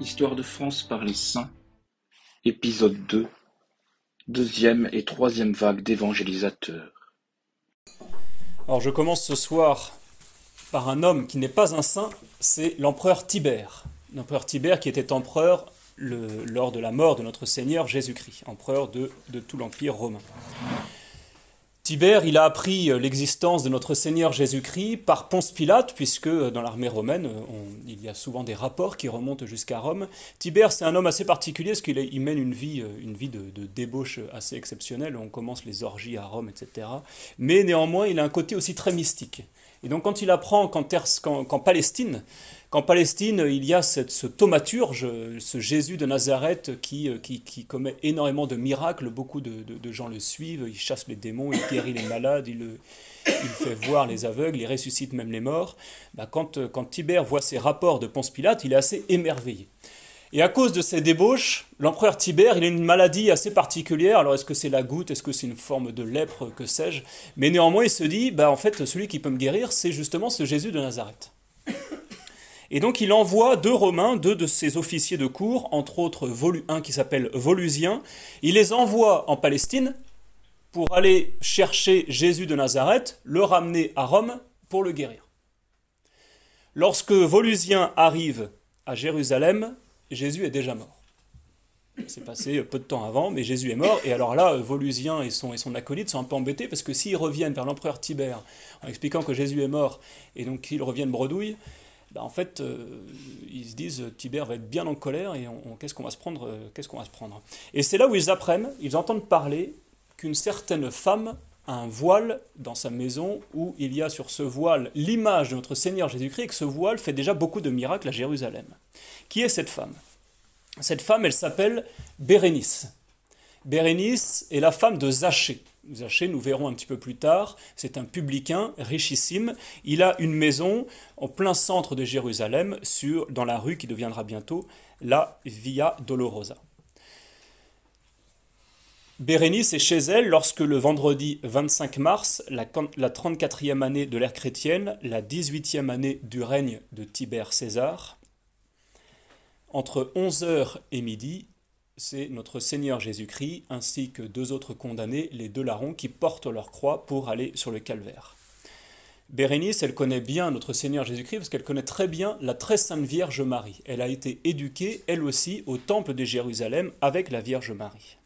Histoire de France par les saints, épisode 2, deuxième et troisième vague d'évangélisateurs. Alors je commence ce soir par un homme qui n'est pas un saint, c'est l'empereur Tibère. L'empereur Tibère qui était empereur lors de la mort de notre Seigneur Jésus-Christ, empereur de tout l'Empire romain. Tibère, il a appris euh, l'existence de notre Seigneur Jésus-Christ par Ponce Pilate, puisque euh, dans l'armée romaine, euh, il y a souvent des rapports qui remontent jusqu'à Rome. Tibère, c'est un homme assez particulier, parce qu'il mène une vie, une vie de, débauche assez exceptionnelle. On commence les orgies à Rome, etc. Mais néanmoins, il a un côté aussi très mystique. Et donc, quand il apprend qu'en Palestine, qu'en Palestine, il y a cette- ce thaumaturge, ce Jésus de Nazareth qui, euh, commet énormément de miracles, beaucoup de, gens le suivent, il chasse les démons, il guérit les malades, il, il fait voir les aveugles, il ressuscite même les morts. Bah, quand, euh, quand Tibère voit ces rapports de Ponce Pilate, il est assez émerveillé. Et à cause de ces débauches, l'empereur Tibère, il a une maladie assez particulière. Alors est-ce que c'est la goutte, est-ce que c'est une forme de lèpre, que sais-je? Mais néanmoins, il se dit, bah en fait, celui qui peut me guérir, c'est justement ce Jésus de Nazareth. Et donc il envoie deux Romains, deux de ses officiers de cour, entre autres un qui s'appelle Volusien, il les envoie en Palestine pour aller chercher Jésus de Nazareth, le ramener à Rome pour le guérir. Lorsque Volusien arrive à Jérusalem, Jésus est déjà mort. C'est passé peu de temps avant, mais Jésus est mort. Et alors là, Volusien et son, et son acolyte sont un peu embêtés parce que s'ils reviennent vers l'empereur Tibère en expliquant que Jésus est mort et donc qu'ils reviennent bredouille, bah, en fait, euh, ils se disent Tibère va être bien en colère et on- qu'est-ce qu'on va se prendre euh, Qu'est-ce qu'on va se prendre? Et c'est là où ils apprennent, ils entendent parler qu'une certaine femme a un voile dans sa maison où il y a sur ce voile l'image de notre Seigneur Jésus-Christ et que ce voile fait déjà beaucoup de miracles à Jérusalem. Qui est cette femme? Cette femme, elle s'appelle Bérénice. Bérénice est la femme de Zachée. Zachée, nous verrons un petit peu plus tard, c'est un publicain richissime. Il a une maison en plein centre de Jérusalem, sur, dans la rue qui deviendra bientôt la Via Dolorosa. Bérénice est chez elle lorsque le vendredi 25 mars, la 34e année de l'ère chrétienne, la 18e année du règne de Tibère César, entre 11h et midi, c'est notre Seigneur Jésus-Christ ainsi que deux autres condamnés, les deux larrons, qui portent leur croix pour aller sur le calvaire. Bérénice, elle connaît bien notre Seigneur Jésus-Christ parce qu'elle connaît très bien la très sainte Vierge Marie. Elle a été éduquée, elle aussi, au temple de Jérusalem avec la Vierge Marie.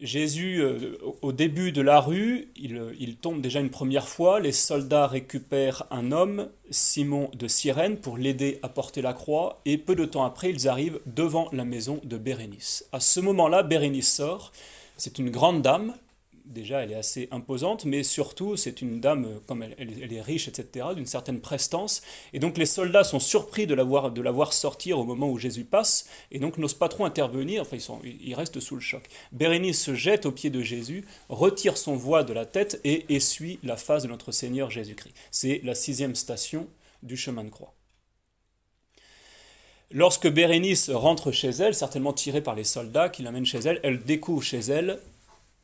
Jésus, euh, au- début de la rue, il, il tombe déjà une première fois. Les soldats récupèrent un homme, Simon de Cyrène, pour l'aider à porter la croix. Et peu de temps après, ils arrivent devant la maison de Bérénice. À ce moment-là, Bérénice sort. C'est une grande dame. Déjà, elle est assez imposante, mais surtout, c'est une dame, euh, comme elle, elle- est riche, etc., d'une certaine prestance. Et donc, les soldats sont surpris de la voir, de sortir au moment où Jésus passe, et donc n'osent pas trop intervenir. Enfin, ils, sont, ils restent sous le choc. Bérénice se jette aux pieds de Jésus, retire son voile de la tête et essuie la face de notre Seigneur Jésus-Christ. C'est la sixième station du chemin de croix. Lorsque Bérénice rentre chez elle, certainement tirée par les soldats qui l'amènent chez elle, elle découvre chez elle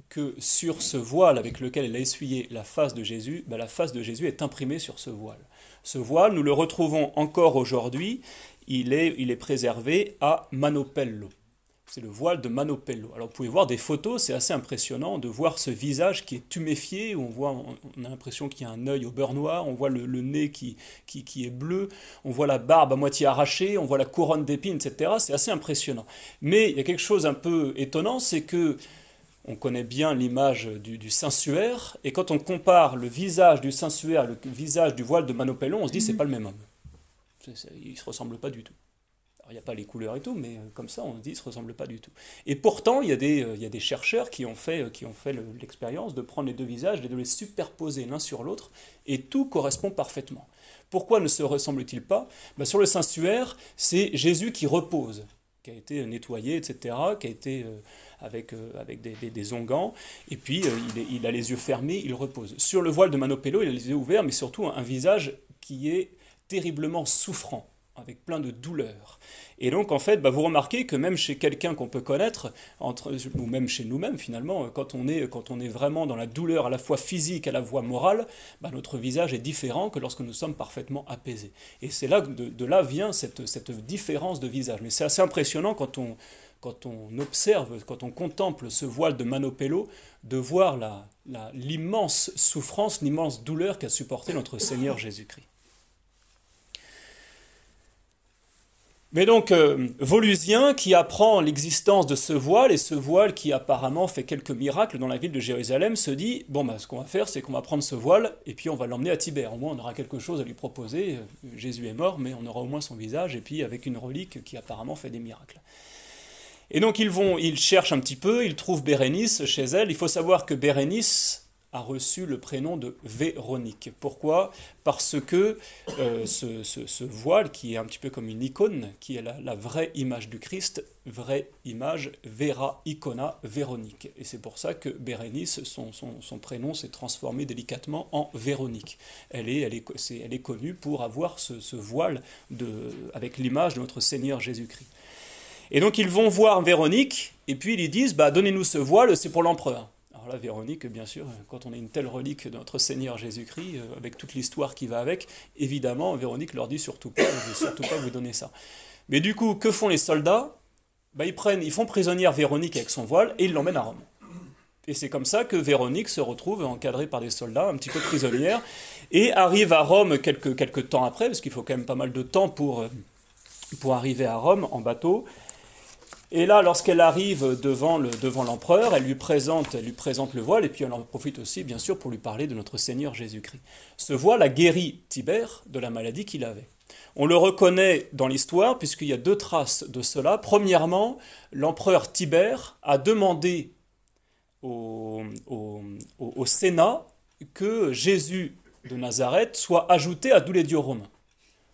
que sur ce voile avec lequel elle a essuyé la face de Jésus, ben, la face de Jésus est imprimée sur ce voile. Ce voile, nous le retrouvons encore aujourd'hui, il est, il est préservé à Manopello. C'est le voile de Manopello. Alors vous pouvez voir des photos, c'est assez impressionnant de voir ce visage qui est tuméfié, on, voit, on a l'impression qu'il y a un œil au beurre noir, on voit le, le nez qui, qui, qui est bleu, on voit la barbe à moitié arrachée, on voit la couronne d'épines, etc. C'est assez impressionnant. Mais il y a quelque chose un peu étonnant, c'est que on connaît bien l'image du, du sensuaire, et quand on compare le visage du sensuaire et le visage du voile de Manopello, on se dit c'est pas le même homme. C'est- ils se ressemblent pas du tout. Alors, il n'y a pas les couleurs et tout, mais euh, comme ça, on se dit ils se ressemblent pas du tout. Et pourtant, il y a des, euh, il y a des chercheurs qui ont fait, euh, qui ont fait le- l'expérience de prendre les deux visages et de les superposer l'un sur l'autre, et tout correspond parfaitement. Pourquoi ne se ressemblent-ils pas? Ben, Sur le sensuaire, c'est Jésus qui repose, qui a été nettoyé, etc., qui a été euh, avec, euh, avec des, des- onguents, et puis euh, il, il a les yeux fermés, il repose. Sur le voile de Manopello, il a les yeux ouverts, mais surtout un, un visage qui est terriblement souffrant. avec plein de douleur. Et donc, en fait, bah, vous remarquez que même chez quelqu'un qu'on peut connaître, entre, ou même chez nous-mêmes finalement, quand on, est, quand on est vraiment dans la douleur à la fois physique, à la fois morale, bah, notre visage est différent que lorsque nous sommes parfaitement apaisés. Et c'est là, de, de, là vient cette, cette différence de visage. Mais c'est assez impressionnant quand on, quand on observe, quand on contemple ce voile de Manopello, de voir l'immense souffrance, l'immense douleur qu'a supporté notre Seigneur Jésus-Christ. Mais donc, euh, Volusien, qui apprend l'existence de ce voile, et ce voile qui apparemment fait quelques miracles dans la ville de Jérusalem, se dit, bon, bah, ce qu'on va faire, c'est qu'on va prendre ce voile, et puis on va l'emmener à Tibère. Au moins, on aura quelque chose à lui proposer. Jésus est mort, mais on aura au moins son visage, et puis avec une relique qui apparemment fait des miracles. Et donc ils vont, ils cherchent un petit peu, ils trouvent Bérénice chez elle. Il faut savoir que Bérénice a reçu le prénom de Véronique. Pourquoi? Parce que euh, ce, voile, qui est un petit peu comme une icône, qui est la, vraie image du Christ, vraie image, Vera Icona Véronique. Et c'est pour ça que Bérénice, son, son, prénom s'est transformé délicatement en Véronique. Elle est, elle est, elle est connue pour avoir ce, voile de, avec l'image de notre Seigneur Jésus-Christ. Et donc ils vont voir Véronique, et puis ils lui disent, bah, donnez-nous ce voile, c'est pour l'empereur. Alors là, Véronique, bien sûr, quand on a une telle relique de notre Seigneur Jésus-Christ, euh, avec toute l'histoire qui va avec, évidemment, Véronique leur dit surtout pas, je vais surtout pas vous donner ça. Mais du coup, que font les soldats? Bah, ils, prennent, ils font prisonnière Véronique avec son voile et ils l'emmènent à Rome. Et c'est comme ça que Véronique se retrouve encadrée par des soldats, un petit peu prisonnière, et arrive à Rome quelques, quelques temps après, parce qu'il faut quand même pas mal de temps pour, euh, pour arriver à Rome en bateau. Et là, lorsqu'elle arrive devant, le, devant l'empereur, elle lui, présente, le voile, et puis elle en profite aussi, bien sûr, pour lui parler de notre Seigneur Jésus-Christ. Ce voile a guéri Tibère de la maladie qu'il avait. On le reconnaît dans l'histoire, puisqu'il y a deux traces de cela. Premièrement, l'empereur Tibère a demandé au Sénat que Jésus de Nazareth soit ajouté à tous les dieux romains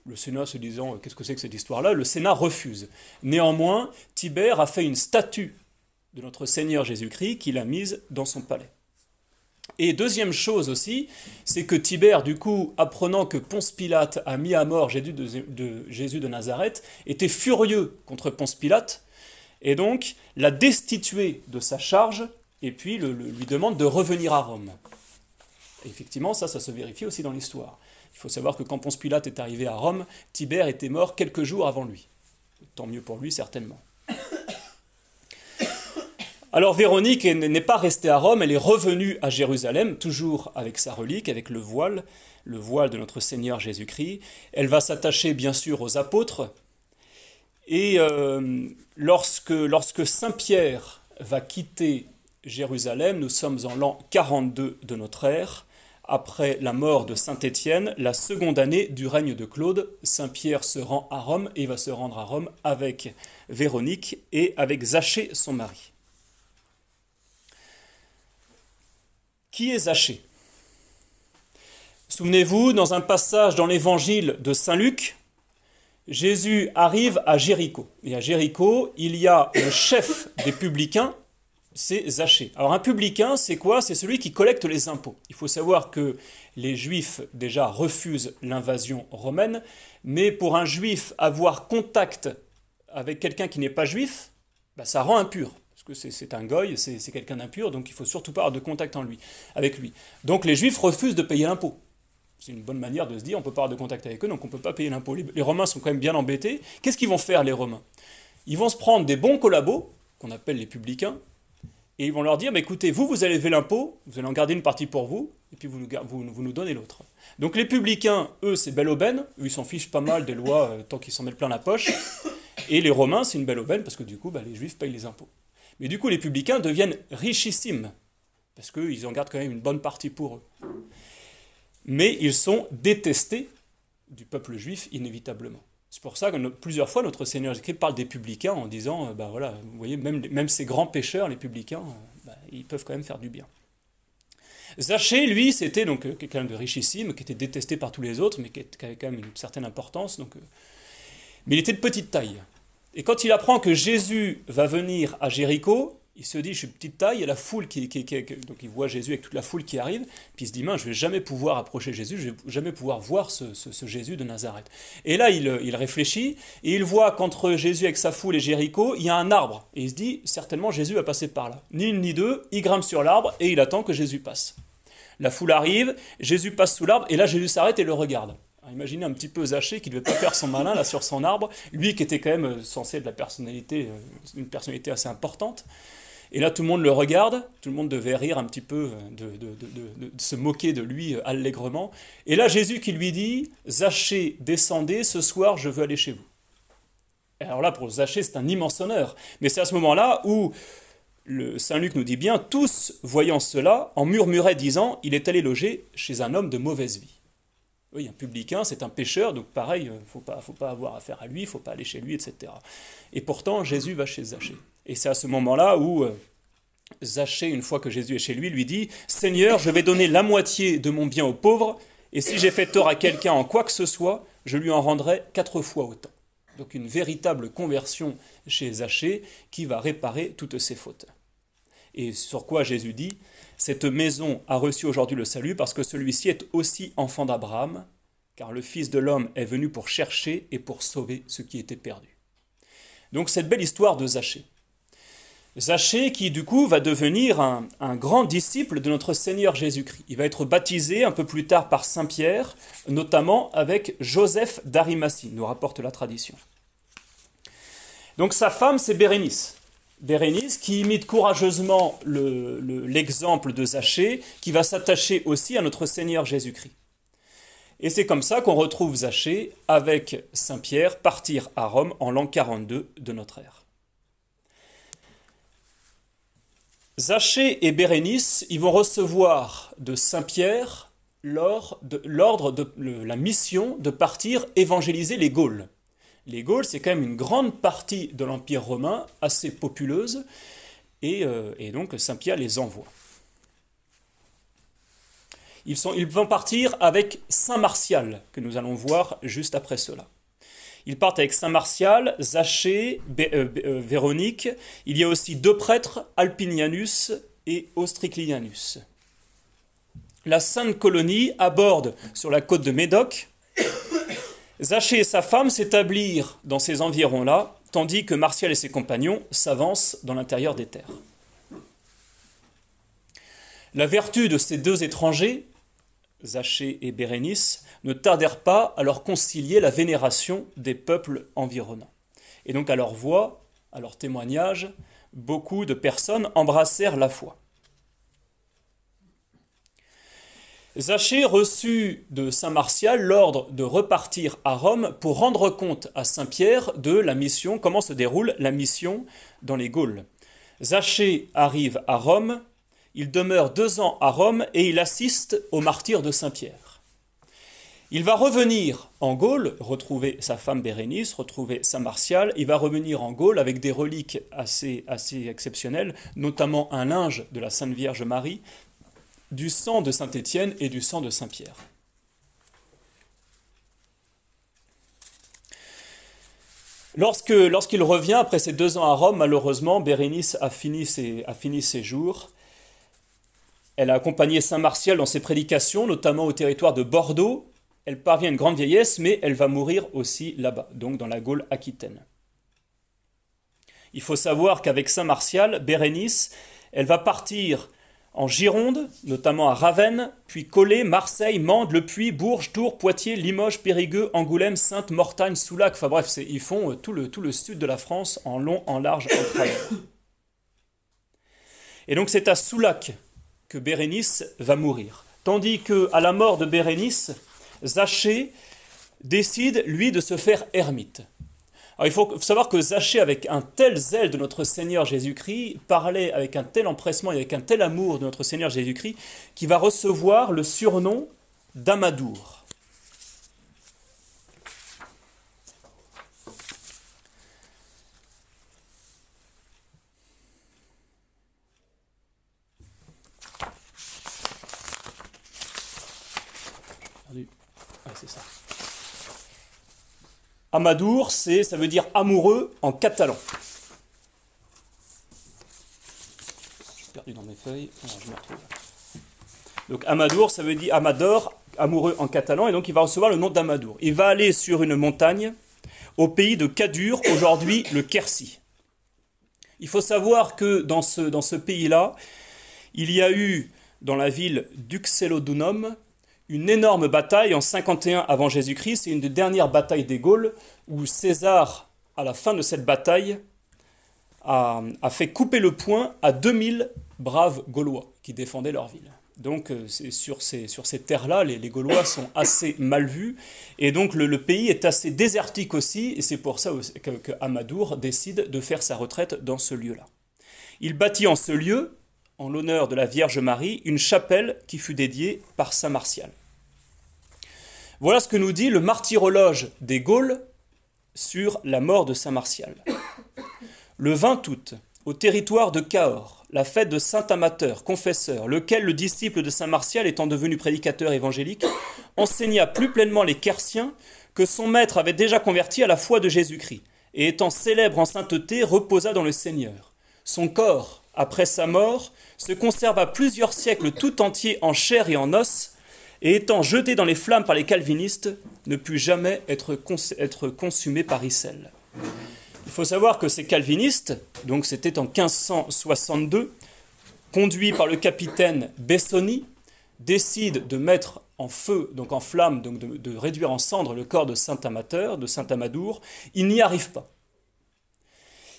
le Sénat se disant qu'est-ce que c'est que cette histoire-là, le Sénat refuse. Néanmoins, Tibère a fait une statue de notre Seigneur Jésus-Christ qu'il a mise dans son palais. Et deuxième chose aussi, c'est que Tibère, du coup, apprenant que Ponce Pilate a mis à mort Jésus de, Jésus de Nazareth, était furieux contre Ponce Pilate, et donc l'a destitué de sa charge, et puis lui demande de revenir à Rome. effectivement, ça, ça se vérifie aussi dans l'histoire. Il faut savoir que quand Ponce Pilate est arrivé à Rome, Tibère était mort quelques jours avant lui. Tant mieux pour lui, certainement. Alors Véronique n'est pas restée à Rome, elle est revenue à Jérusalem, toujours avec sa relique, avec le voile, le voile de notre Seigneur Jésus-Christ. Elle va s'attacher bien sûr aux apôtres. Et euh, lorsque, lorsque Saint Pierre va quitter Jérusalem, nous sommes en l'an 42 de notre ère, après la mort de Saint Étienne, la seconde année du règne de Claude, Saint Pierre se rend à Rome et va se rendre à Rome avec Véronique et avec Zachée, son mari. Qui est Zachée? Souvenez-vous, dans un passage dans l'évangile de Saint Luc, Jésus arrive à Jéricho. Et à Jéricho, il y a le chef des publicains c'est Zachée. Alors un publicain, c'est quoi? C'est celui qui collecte les impôts. Il faut savoir que les juifs déjà refusent l'invasion romaine, mais pour un juif avoir contact avec quelqu'un qui n'est pas juif, bah, ça rend impur. Parce que c'est un goy, c'est quelqu'un d'impur, donc il faut surtout pas avoir de contact en lui, avec lui. Donc les juifs refusent de payer l'impôt. C'est une bonne manière de se dire on peut pas avoir de contact avec eux, donc on peut pas payer l'impôt. Les, Romains sont quand même bien embêtés. Qu'est-ce qu'ils vont faire les Romains? Ils vont se prendre des bons collabos, qu'on appelle les publicains, et ils vont leur dire, mais écoutez, vous, vous allez lever l'impôt, vous allez en garder une partie pour vous, et puis vous nous, donnez l'autre. Donc les publicains, eux, c'est belle aubaine, eux, ils s'en fichent pas mal des lois euh, tant qu'ils s'en mettent plein la poche. Et les Romains, c'est une belle aubaine, parce que du coup, bah, les Juifs payent les impôts. Mais du coup, les publicains deviennent richissimes, parce qu'ils en gardent quand même une bonne partie pour eux. Mais ils sont détestés du peuple juif inévitablement. C'est pour ça que plusieurs fois notre Seigneur Jésus-Christ parle des publicains en disant, ben voilà, vous voyez, même, même ces grands pécheurs, les publicains, euh, bah, ils peuvent quand même faire du bien. Zachée, lui, c'était donc euh, quelqu'un de richissime, qui était détesté par tous les autres, mais qui avait quand même une certaine importance. Donc, mais il était de petite taille. Et quand il apprend que Jésus va venir à Jéricho, Il se dit, je suis petite taille, il y a la foule qui, Donc il voit Jésus avec toute la foule qui arrive, puis il se dit, mince, je vais jamais pouvoir approcher Jésus, je vais jamais pouvoir voir ce, Jésus de Nazareth. Et là, il, il, réfléchit, et il voit qu'entre Jésus avec sa foule et Jéricho, il y a un arbre. Et il se dit, certainement Jésus va passer par là. Ni une ni deux, il grimpe sur l'arbre, et il attend que Jésus passe. La foule arrive, Jésus passe sous l'arbre, et là Jésus s'arrête et le regarde. imaginez un petit peu Zaché qui ne devait pas faire son malin là sur son arbre, lui qui était quand même euh, censé être la personnalité, euh, une personnalité assez importante. Et là, tout le monde le regarde, tout le monde devait rire un petit peu, euh, de, se moquer de lui euh, allègrement. Et là, Jésus qui lui dit, Zachée, descendez, ce soir, je veux aller chez vous. alors là, pour Zachée, c'est un immense honneur. Mais c'est à ce moment-là où le Saint Luc nous dit bien, tous, voyant cela, en murmuraient, disant, il est allé loger chez un homme de mauvaise vie. Oui, un publicain, c'est un pécheur, donc pareil, il euh, faut pas, faut pas avoir affaire à lui, il faut pas aller chez lui, etc. Et pourtant, Jésus va chez Zachée. Et c'est à ce moment-là où euh, Zachée, une fois que Jésus est chez lui, lui dit Seigneur, je vais donner la moitié de mon bien aux pauvres, et si j'ai fait tort à quelqu'un en quoi que ce soit, je lui en rendrai quatre fois autant. Donc une véritable conversion chez Zachée qui va réparer toutes ses fautes. Et sur quoi Jésus dit Cette maison a reçu aujourd'hui le salut parce que celui-ci est aussi enfant d'Abraham, car le Fils de l'homme est venu pour chercher et pour sauver ce qui était perdu. Donc cette belle histoire de Zachée. Zachée qui du coup va devenir un, grand disciple de notre Seigneur Jésus-Christ. Il va être baptisé un peu plus tard par Saint Pierre, notamment avec Joseph d'Arimathie, nous rapporte la tradition. Donc sa femme c'est Bérénice. Bérénice, qui imite courageusement l'exemple de Zachée, qui va s'attacher aussi à notre Seigneur Jésus-Christ. Et c'est comme ça qu'on retrouve Zachée avec Saint Pierre partir à Rome en l'an 42 de notre ère. Zachée et Bérénice, ils vont recevoir de Saint Pierre l'ordre de la mission de partir évangéliser les Gaules. Les Gaules, c'est quand même une grande partie de l'Empire romain, assez populeuse, et, euh, donc Saint-Pierre les envoie. Ils vont partir avec Saint Martial, que nous allons voir juste après cela. Ils partent avec Saint Martial, Zachée, euh, euh, Véronique. Il y a aussi deux prêtres, Alpinianus et Ostriclianus. La Sainte Colonie aborde sur la côte de Médoc Zachée et sa femme s'établirent dans ces environs-là, tandis que Martial et ses compagnons s'avancent dans l'intérieur des terres. La vertu de ces deux étrangers, Zachée et Bérénice, ne tardèrent pas à leur concilier la vénération des peuples environnants. Et donc à leur voix, à leur témoignage, beaucoup de personnes embrassèrent la foi. Zachée reçut de Saint Martial l'ordre de repartir à Rome pour rendre compte à Saint Pierre de la mission, comment se déroule la mission dans les Gaules. Zachée arrive à Rome, il demeure deux ans à Rome et il assiste au martyr de Saint Pierre. Il va revenir en Gaule, retrouver sa femme Bérénice, retrouver Saint Martial. Il va revenir en Gaule avec des reliques assez, assez exceptionnelles, notamment un linge de la Sainte Vierge Marie, du sang de Saint Étienne et du sang de Saint Pierre. Lorsque, lorsqu'il revient après ses deux ans à Rome, malheureusement, Bérénice a fini ses jours. Elle a accompagné Saint Martial dans ses prédications, notamment au territoire de Bordeaux. Elle parvient à une grande vieillesse, mais elle va mourir aussi là-bas, donc dans la Gaule aquitaine. Il faut savoir qu'avec Saint Martial, Bérénice, elle va partir en Gironde, notamment à Ravenne, puis Collet, Marseille, Mende, Le Puy, Bourges, Tours, Poitiers, Limoges, Périgueux, Angoulême, Sainte, Mortagne, Soulac. Enfin bref, ils font euh, tout le, tout le sud de la France en long, en large, en travers. Et donc c'est à Soulac que Bérénice va mourir. Tandis que à la mort de Bérénice, Zachée décide, lui, de se faire ermite il faut savoir que Zachée, avec un tel zèle de notre Seigneur Jésus-Christ, parlait avec un tel empressement et avec un tel amour de notre Seigneur Jésus-Christ, qu'il va recevoir le surnom d'Amadour. Ah, c'est ça. Amadour, ça veut dire amoureux en catalan. perdu dans mes feuilles. je. Donc Amadour, ça veut dire Amador, amoureux en catalan, et donc il va recevoir le nom d'Amadour. Il va aller sur une montagne au pays de Kadur, aujourd'hui le Quercy. Il faut savoir que dans ce, dans ce pays-là, il y a eu dans la ville d'Uxellodunum une énorme bataille en 51 avant Jésus-Christ. C'est une des dernières batailles des Gaules où César, à la fin de cette bataille, a, fait couper le poing à 2000 braves Gaulois qui défendaient leur ville. Donc euh, sur ces, terres-là, les, Gaulois sont assez mal vus, et donc le, pays est assez désertique aussi, et c'est pour ça que, Amadour décide de faire sa retraite dans ce lieu-là. Il bâtit en ce lieu, en l'honneur de la Vierge Marie, une chapelle qui fut dédiée par Saint Martial. Voilà ce que nous dit le martyrologe des Gaules sur la mort de Saint Martial. Le 20 août, au territoire de Cahors, la fête de Saint Amateur, confesseur, lequel le disciple de Saint Martial étant devenu prédicateur évangélique, enseigna plus pleinement les Querciens que son maître avait déjà converti à la foi de Jésus-Christ, et étant célèbre en sainteté, reposa dans le Seigneur. Son corps, après sa mort, se conserva plusieurs siècles tout entier en chair et en os, et étant jeté dans les flammes par les calvinistes, ne put jamais être, consumé par Issel. Il faut savoir que ces calvinistes, donc c'était en 1562, conduits par le capitaine Bessoni, décident de mettre en feu, donc en flamme, donc de, réduire en cendres le corps de Saint Amateur, de Saint Amadour. Ils n'y arrivent pas.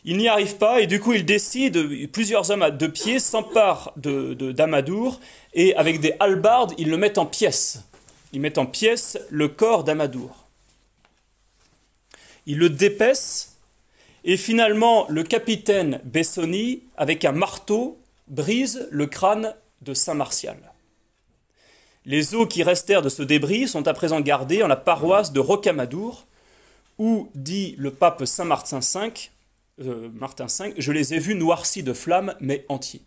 Ils n'y arrivent pas et du coup ils décident, plusieurs hommes à deux pieds s'emparent d'Amadour de, et avec des halbardes ils le mettent en pièces. Ils mettent en pièces le corps d'Amadour. Ils le dépaissent et finalement, le capitaine Bessoni, avec un marteau, brise le crâne de Saint Martial. Les os qui restèrent de ce débris sont à présent gardés en la paroisse de Rocamadour, où, dit le pape Saint Martin V, euh, Martin V, je les ai vus noircis de flammes, mais entiers.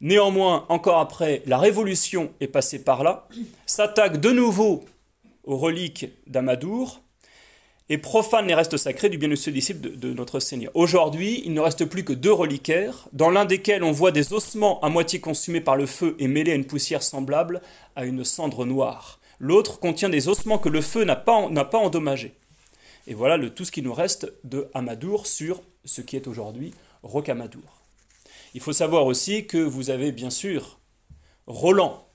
Néanmoins, encore après, la Révolution est passée par là, s'attaque de nouveau aux reliques d'Amadour, et profane les restes sacrés du bien de ce disciple de, notre Seigneur. Aujourd'hui, il ne reste plus que deux reliquaires, dans l'un desquels on voit des ossements à moitié consumés par le feu et mêlés à une poussière semblable à une cendre noire. L'autre contient des ossements que le feu n'a pas, pas endommagés. Et voilà le, tout ce qui nous reste de Amadour sur ce qui est aujourd'hui Rocamadour. Il faut savoir aussi que vous avez bien sûr Roland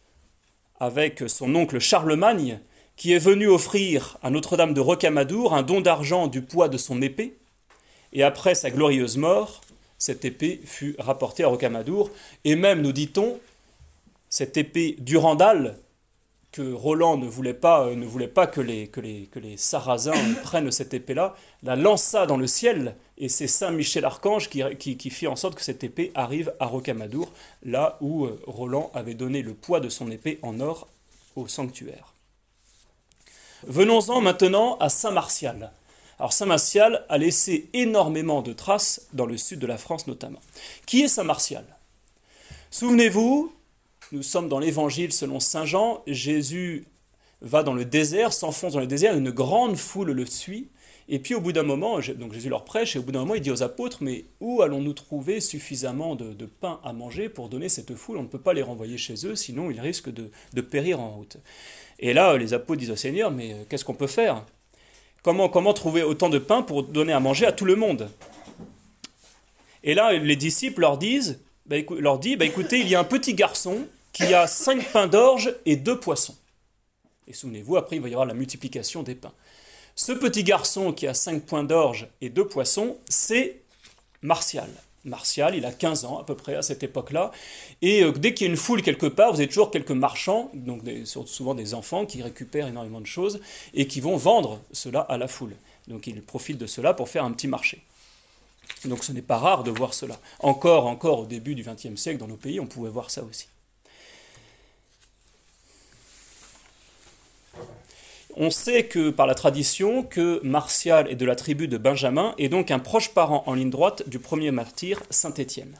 avec son oncle Charlemagne qui est venu offrir à Notre-Dame de Rocamadour un don d'argent du poids de son épée, et après sa glorieuse mort, cette épée fut rapportée à Rocamadour, et même, nous dit-on, cette épée Durandal, que Roland ne voulait pas, euh, ne voulait pas que, les, que, les, Sarrasins prennent cette épée-là, la lança dans le ciel, et c'est Saint Michel Archange qui, fit en sorte que cette épée arrive à Rocamadour, là où euh, Roland avait donné le poids de son épée en or au sanctuaire. Venons-en maintenant à Saint-Martial. Alors Saint-Martial a laissé énormément de traces dans le sud de la France notamment. Qui est Saint-Martial Souvenez-vous, nous sommes dans l'évangile selon Saint Jean, Jésus va dans le désert, s'enfonce dans le désert, une grande foule le suit, et puis au bout d'un moment, Jésus leur prêche, et au bout d'un moment il dit aux apôtres, mais où allons-nous trouver suffisamment de, pain à manger pour donner cette foule? On ne peut pas les renvoyer chez eux, sinon ils risquent de périr en route. Et là, les apôtres disent au Seigneur, mais euh, qu'est-ce qu'on peut faire? Comment, comment trouver autant de pain pour donner à manger à tout le monde? Et là, les disciples leur disent, bah, bah, écoutez, il y a un petit garçon qui a cinq pains d'orge et deux poissons. Et souvenez-vous, après, il va y avoir la multiplication des pains. Ce petit garçon qui a cinq points d'orge et deux poissons, c'est Martial. Martial, il a 15 ans à peu près à cette époque-là. Et euh, dès qu'il y a une foule quelque part, vous avez toujours quelques marchands, donc souvent des enfants qui récupèrent énormément de choses et qui vont vendre cela à la foule. Donc ils profitent de cela pour faire un petit marché. Donc ce n'est pas rare de voir cela. Encore, encore au début du XXe siècle, dans nos pays, on pouvait voir ça aussi. On sait que par la tradition que Martial est de la tribu de Benjamin et donc un proche parent en ligne droite du premier martyr Saint Étienne.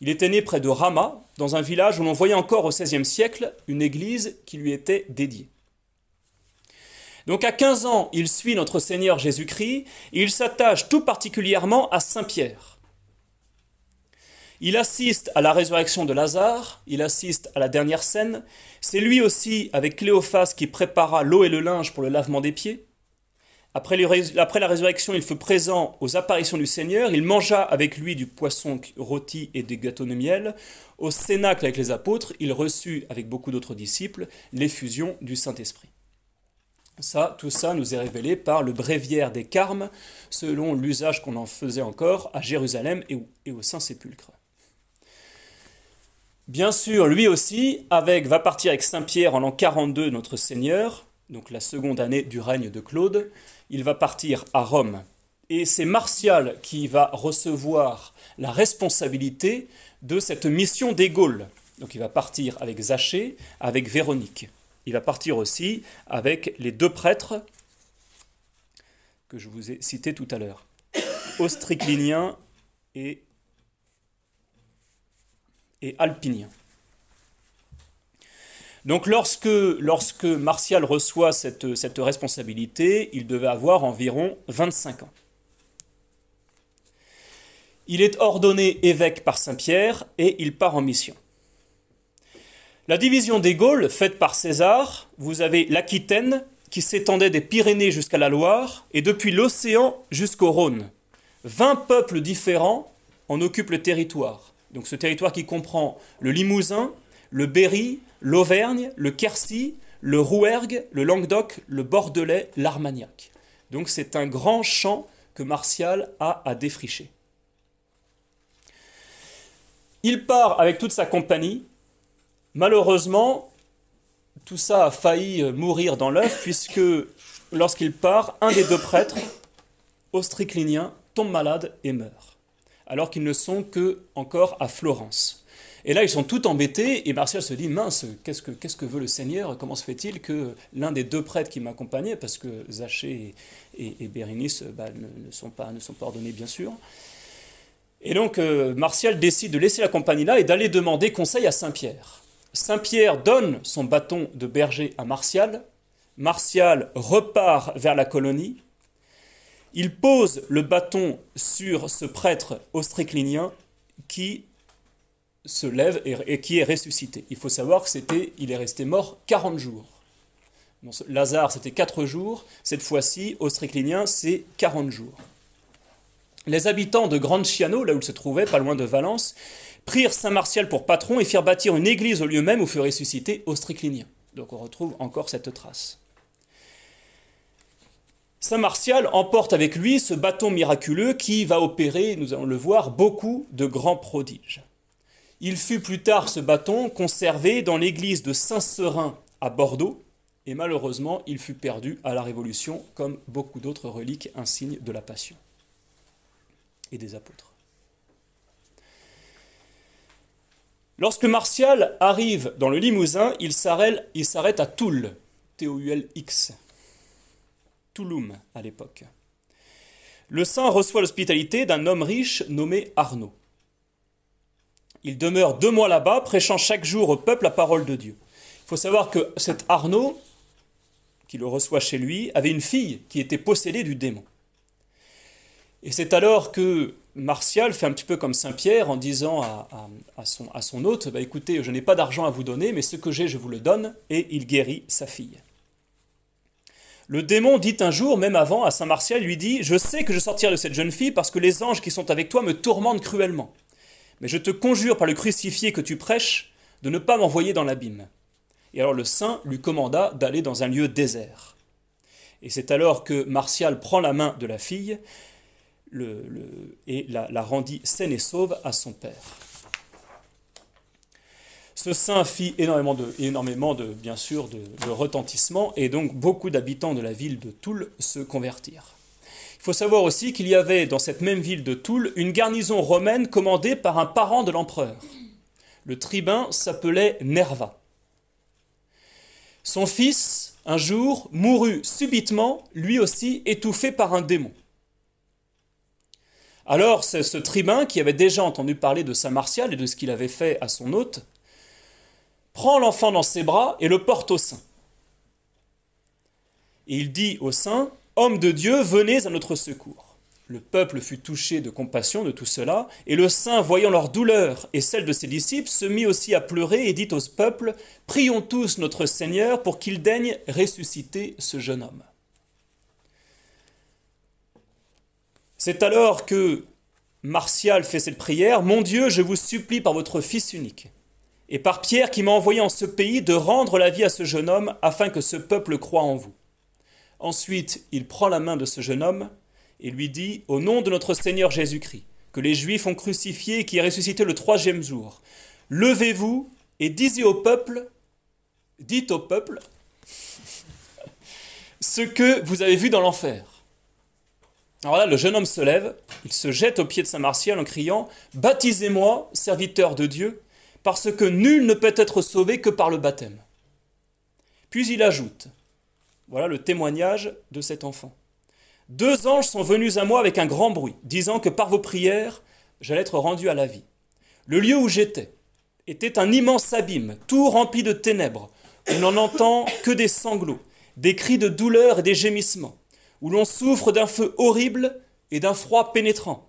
Il était né près de Rama, dans un village où l'on voyait encore au XVIe siècle une église qui lui était dédiée. Donc à 15 ans, il suit notre Seigneur Jésus-Christ et il s'attache tout particulièrement à Saint Pierre. Il assiste à la résurrection de Lazare, il assiste à la dernière scène. C'est lui aussi, avec Cléophas, qui prépara l'eau et le linge pour le lavement des pieds. Après, la résurrection, il fut présent aux apparitions du Seigneur. Il mangea avec lui du poisson rôti et des gâteaux de miel. Au cénacle avec les apôtres, il reçut, avec beaucoup d'autres disciples, l'effusion du Saint-Esprit. Ça, tout ça nous est révélé par le bréviaire des Carmes, selon l'usage qu'on en faisait encore à Jérusalem et au Saint-Sépulcre. Bien sûr, lui aussi, avec, va partir avec Saint-Pierre en l'an 42 notre Seigneur, donc la seconde année du règne de Claude, il va partir à Rome. Et c'est Martial qui va recevoir la responsabilité de cette mission des Gaules. Donc il va partir avec Zachée, avec Véronique. Il va partir aussi avec les deux prêtres que je vous ai cités tout à l'heure, Ostriclinien et, et Alpinien. Donc lorsque, Martial reçoit cette, cette responsabilité, il devait avoir environ 25 ans. Il est ordonné évêque par Saint-Pierre et il part en mission. La division des Gaules, faite par César, vous avez l'Aquitaine, qui s'étendait des Pyrénées jusqu'à la Loire, et depuis l'océan jusqu'au Rhône. Vingt peuples différents en occupent le territoire. Donc ce territoire qui comprend le Limousin, le Berry, l'Auvergne, le Quercy, le Rouergue, le Languedoc, le Bordelais, l'Armagnac. Donc c'est un grand champ que Martial a à défricher. Il part avec toute sa compagnie. Malheureusement, tout ça a failli mourir dans l'œuf puisque lorsqu'il part, un des deux prêtres, ostriclinien, tombe malade et meurt, alors qu'ils ne sont que encore à Florence. Et là, ils sont tout embêtés, et Martial se dit, mince, qu'est-ce que, veut le Seigneur? Comment se fait-il que l'un des deux prêtres qui m'accompagnaient, parce que Zachée et, Bérénice bah, ne, sont pas, ne sont pas ordonnés, bien sûr, et donc euh, Martial décide de laisser la compagnie là et d'aller demander conseil à Saint-Pierre. Saint-Pierre donne son bâton de berger à Martial, Martial repart vers la colonie, il pose le bâton sur ce prêtre austriclinien qui se lève et, qui est ressuscité. Il faut savoir que c'était, il est resté mort 40 jours. Lazare, c'était 4 jours. Cette fois-ci, Ostriclinien, c'est 40 jours. Les habitants de Grande Chiano, là où il se trouvait, pas loin de Valence, prirent Saint Martial pour patron et firent bâtir une église au lieu même où fut ressuscité Ostriclinien. Donc on retrouve encore cette trace. Saint Martial emporte avec lui ce bâton miraculeux qui va opérer, nous allons le voir, beaucoup de grands prodiges. Il fut plus tard ce bâton conservé dans l'église de Saint-Serin à Bordeaux, et malheureusement il fut perdu à la Révolution comme beaucoup d'autres reliques insignes de la Passion et des apôtres. Lorsque Martial arrive dans le Limousin, il s'arrête à Toul, T-O-U-L-X, Touloum à l'époque. Le saint reçoit l'hospitalité d'un homme riche nommé Arnaud. Il demeure deux mois là-bas, prêchant chaque jour au peuple la parole de Dieu. Il faut savoir que cet Arnaud, qui le reçoit chez lui, avait une fille qui était possédée du démon. Et c'est alors que Martial fait un petit peu comme Saint-Pierre en disant à, son, hôte, bah, écoutez, je n'ai pas d'argent à vous donner, mais ce que j'ai, je vous le donne, et il guérit sa fille. Le démon dit un jour, même avant, à Saint Martial, lui dit, je sais que je sortirai de cette jeune fille parce que les anges qui sont avec toi me tourmentent cruellement. Mais je te conjure par le crucifié que tu prêches de ne pas m'envoyer dans l'abîme. Et alors le saint lui commanda d'aller dans un lieu désert. Et c'est alors que Martial prend la main de la fille et la, rendit saine et sauve à son père. Ce saint fit énormément de, énormément bien sûr, de, retentissement, et donc beaucoup d'habitants de la ville de Toul se convertirent. Il faut savoir aussi qu'il y avait dans cette même ville de Toul une garnison romaine commandée par un parent de l'empereur. Le tribun s'appelait Nerva. Son fils, un jour, mourut subitement, lui aussi étouffé par un démon. Alors ce tribun, qui avait déjà entendu parler de Saint Martial et de ce qu'il avait fait à son hôte, prend l'enfant dans ses bras et le porte au sein. Et il dit au saint, Homme de Dieu, venez à notre secours. Le peuple fut touché de compassion de tout cela, et le saint, voyant leur douleur et celle de ses disciples, se mit aussi à pleurer et dit au peuple, Prions tous notre Seigneur pour qu'il daigne ressusciter ce jeune homme. C'est alors que Martial fait cette prière, Mon Dieu, je vous supplie par votre Fils unique, et par Pierre qui m'a envoyé en ce pays, de rendre la vie à ce jeune homme, afin que ce peuple croie en vous. Ensuite, il prend la main de ce jeune homme, et lui dit, Au nom de notre Seigneur Jésus-Christ, que les Juifs ont crucifié et qui est ressuscité le troisième jour, levez-vous et dites au peuple, dites au peuple, ce que vous avez vu dans l'enfer. Alors là, le jeune homme se lève, il se jette aux pieds de Saint Martial en criant Baptisez-moi, serviteur de Dieu, parce que nul ne peut être sauvé que par le baptême. Puis il ajoute Voilà le témoignage de cet enfant. Deux anges sont venus à moi avec un grand bruit, disant que par vos prières, j'allais être rendu à la vie. Le lieu où j'étais était un immense abîme, tout rempli de ténèbres, où l'on n'entend que des sanglots, des cris de douleur et des gémissements, où l'on souffre d'un feu horrible et d'un froid pénétrant.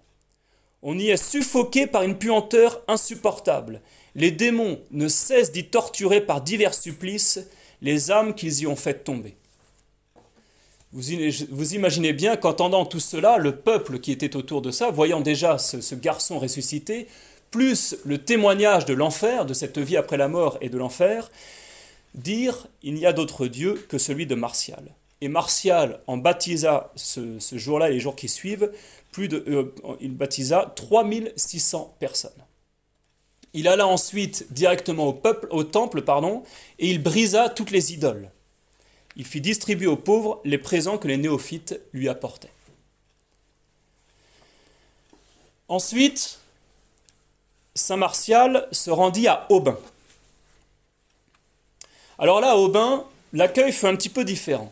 On y est suffoqué par une puanteur insupportable. Les démons ne cessent d'y torturer par divers supplices les âmes qu'ils y ont fait tomber. Vous, imaginez bien qu'entendant tout cela, le peuple qui était autour de ça, voyant déjà ce, garçon ressuscité, plus le témoignage de l'enfer, de cette vie après la mort et de l'enfer, dire il n'y a d'autre Dieu que celui de Martial. Et Martial en baptisa ce, jour-là et les jours qui suivent, plus de, euh, il baptisa 3600 personnes. Il alla ensuite directement au, peuple, au temple pardon, et il brisa toutes les idoles il fit distribuer aux pauvres les présents que les néophytes lui apportaient. Ensuite, Saint Martial se rendit à Aubin. Alors là, à Aubin, l'accueil fut un petit peu différent.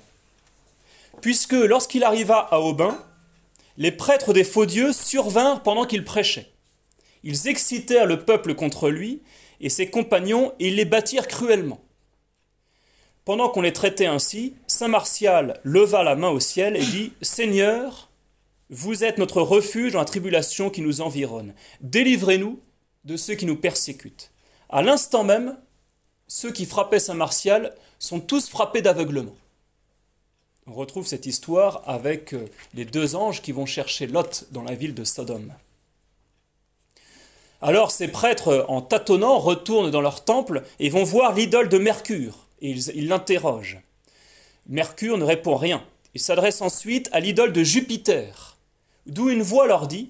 Puisque lorsqu'il arriva à Aubin, les prêtres des faux dieux survinrent pendant qu'il prêchait. Ils excitèrent le peuple contre lui et ses compagnons et les battirent cruellement. Pendant qu'on les traitait ainsi, Saint Martial leva la main au ciel et dit Seigneur, vous êtes notre refuge dans la tribulation qui nous environne. Délivrez-nous de ceux qui nous persécutent. À l'instant même, ceux qui frappaient Saint Martial sont tous frappés d'aveuglement. On retrouve cette histoire avec euh, les deux anges qui vont chercher Lot dans la ville de Sodome. Alors ces prêtres, en tâtonnant, retournent dans leur temple et vont voir l'idole de Mercure et il l'interroge. Mercure ne répond rien. Il s'adresse ensuite à l'idole de Jupiter, d'où une voix leur dit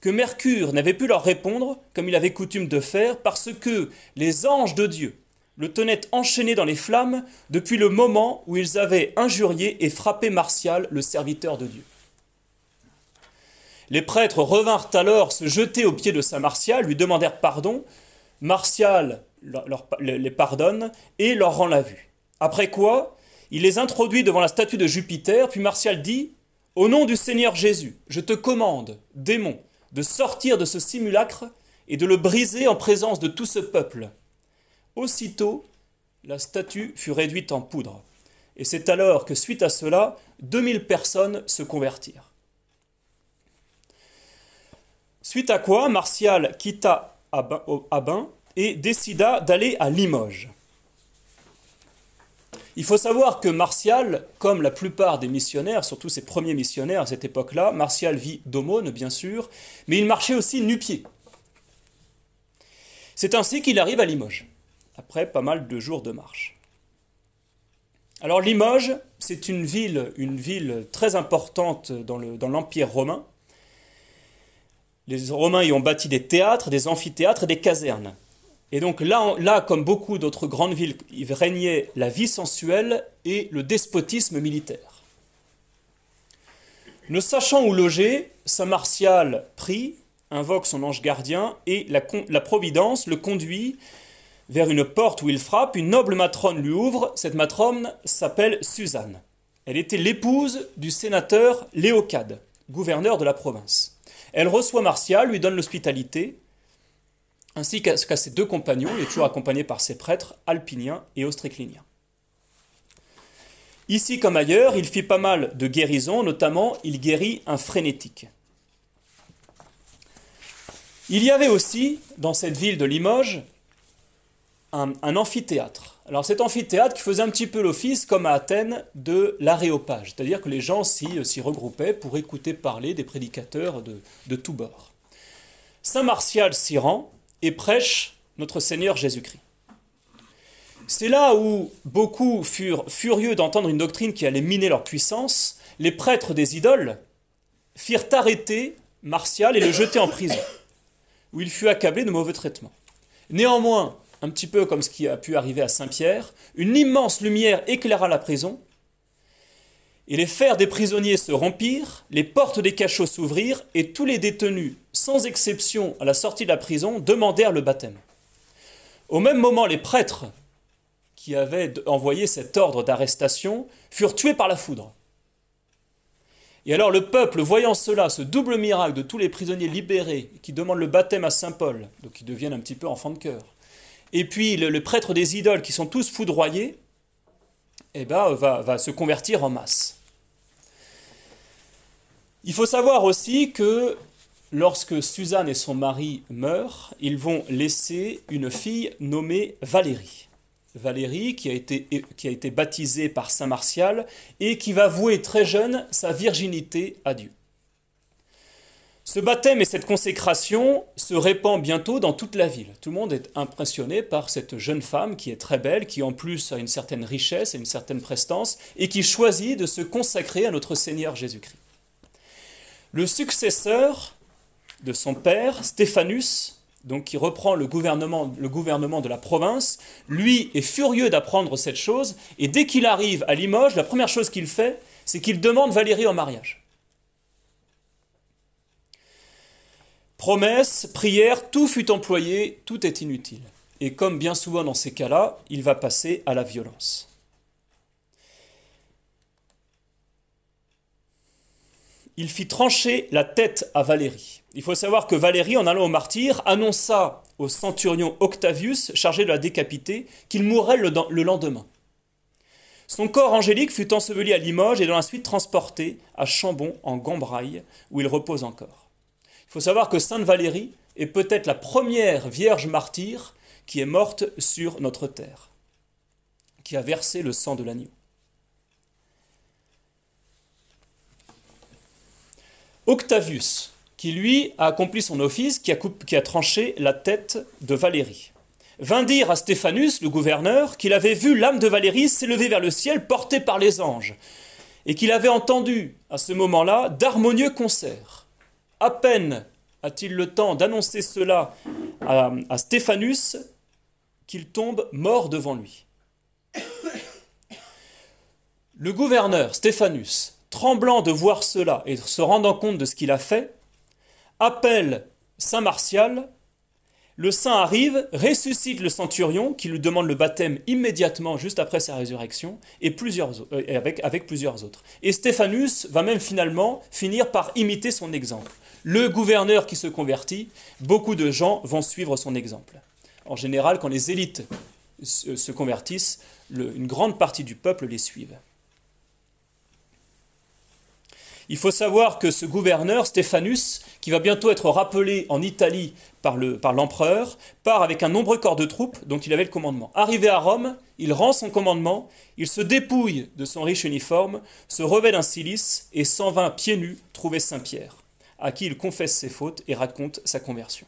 que Mercure n'avait pu leur répondre comme il avait coutume de faire parce que les anges de Dieu le tenaient enchaîné dans les flammes depuis le moment où ils avaient injurié et frappé Martial, le serviteur de Dieu. Les prêtres revinrent alors se jeter aux pieds de saint Martial, lui demandèrent pardon. Martial les pardonne et leur rend la vue. Après quoi, il les introduit devant la statue de Jupiter, puis Martial dit Au nom du Seigneur Jésus, je te commande, démon, de sortir de ce simulacre et de le briser en présence de tout ce peuple. Aussitôt, la statue fut réduite en poudre. Et c'est alors que, suite à cela, 2000 personnes se convertirent. Suite à quoi, Martial quitta Abin et décida d'aller à Limoges. Il faut savoir que Martial, comme la plupart des missionnaires, surtout ses premiers missionnaires à cette époque-là, Martial vit d'aumône, bien sûr, mais il marchait aussi nu-pied. C'est ainsi qu'il arrive à Limoges, après pas mal de jours de marche. Alors Limoges, c'est une ville, une ville très importante dans l'Empire romain. Les Romains y ont bâti des théâtres, des amphithéâtres et des casernes. Et donc là, comme beaucoup d'autres grandes villes, il régnait la vie sensuelle et le despotisme militaire. Ne sachant où loger, Saint Martial prie, invoque son ange gardien et la, la Providence le conduit vers une porte où il frappe. Une noble matrone lui ouvre. Cette matrone s'appelle Suzanne. Elle était l'épouse du sénateur Léocade, gouverneur de la province. Elle reçoit Martial, lui donne l'hospitalité, ainsi qu'à ses deux compagnons, il est toujours accompagné par ses prêtres alpiniens et ostricliniens. Ici comme ailleurs, il fit pas mal de guérisons, notamment il guérit un frénétique. Il y avait aussi, dans cette ville de Limoges, un, amphithéâtre. Alors cet amphithéâtre qui faisait un petit peu l'office, comme à Athènes, de l'aréopage, c'est-à-dire que les gens s'y regroupaient pour écouter parler des prédicateurs de, de tous bords. Saint Martial s'y rend et prêche notre Seigneur Jésus-Christ. C'est là où beaucoup furent furieux d'entendre une doctrine qui allait miner leur puissance. Les prêtres des idoles firent arrêter Martial et le jeter en prison, où il fut accablé de mauvais traitements. Néanmoins, un petit peu comme ce qui a pu arriver à Saint-Pierre, une immense lumière éclaira la prison, et les fers des prisonniers se rompirent, les portes des cachots s'ouvrirent, et tous les détenus, sans exception à la sortie de la prison, demandèrent le baptême. Au même moment, les prêtres qui avaient envoyé cet ordre d'arrestation furent tués par la foudre. Et alors le peuple, voyant cela, ce double miracle de tous les prisonniers libérés qui demandent le baptême à Saint Paul, donc ils deviennent un petit peu enfants de cœur, et puis le, prêtre des idoles qui sont tous foudroyés, eh ben, va, se convertir en masse. Il faut savoir aussi que lorsque Suzanne et son mari meurent, ils vont laisser une fille nommée Valérie. Valérie qui a été baptisée par Saint Martial et qui va vouer très jeune sa virginité à Dieu. Ce baptême et cette consécration se répand bientôt dans toute la ville. Tout le monde est impressionné par cette jeune femme qui est très belle, qui en plus a une certaine richesse et une certaine prestance, et qui choisit de se consacrer à notre Seigneur Jésus-Christ. Le successeur de son père, Stéphanus, qui reprend le gouvernement de la province, lui est furieux d'apprendre cette chose, et dès qu'il arrive à Limoges, la première chose qu'il fait, c'est qu'il demande Valérie en mariage. Promesse, prière, tout fut employé, tout est inutile. Et comme bien souvent dans ces cas-là, il va passer à la violence. Il fit trancher la tête à Valérie. Il faut savoir que Valérie, en allant au martyr, annonça au centurion Octavius, chargé de la décapiter, qu'il mourrait le, le lendemain. Son corps angélique fut enseveli à Limoges et dans la suite transporté à Chambon, en Gambraille, où il repose encore. Il faut savoir que Sainte Valérie est peut-être la première vierge martyre qui est morte sur notre terre, qui a versé le sang de l'agneau. Octavius, qui lui a accompli son office, qui a, tranché la tête de Valérie, vint dire à Stéphanus, le gouverneur, qu'il avait vu l'âme de Valérie s'élever vers le ciel portée par les anges, et qu'il avait entendu à ce moment-là d'harmonieux concerts. À peine a-t-il le temps d'annoncer cela à, Stéphanus qu'il tombe mort devant lui. Le gouverneur Stéphanus, tremblant de voir cela et se rendant compte de ce qu'il a fait, appelle Saint Martial. Le saint arrive, ressuscite le centurion qui lui demande le baptême immédiatement juste après sa résurrection et plusieurs, euh, avec, avec plusieurs autres. Et Stéphanus va même finalement finir par imiter son exemple le gouverneur qui se convertit, beaucoup de gens vont suivre son exemple. En général, quand les élites se convertissent, une grande partie du peuple les suivent. Il faut savoir que ce gouverneur, Stéphanus, qui va bientôt être rappelé en Italie par l'empereur, part avec un nombreux corps de troupes dont il avait le commandement. Arrivé à Rome, il rend son commandement, il se dépouille de son riche uniforme, se revêt d'un cilice et s'en va pieds nus trouver Saint-Pierre à qui il confesse ses fautes et raconte sa conversion.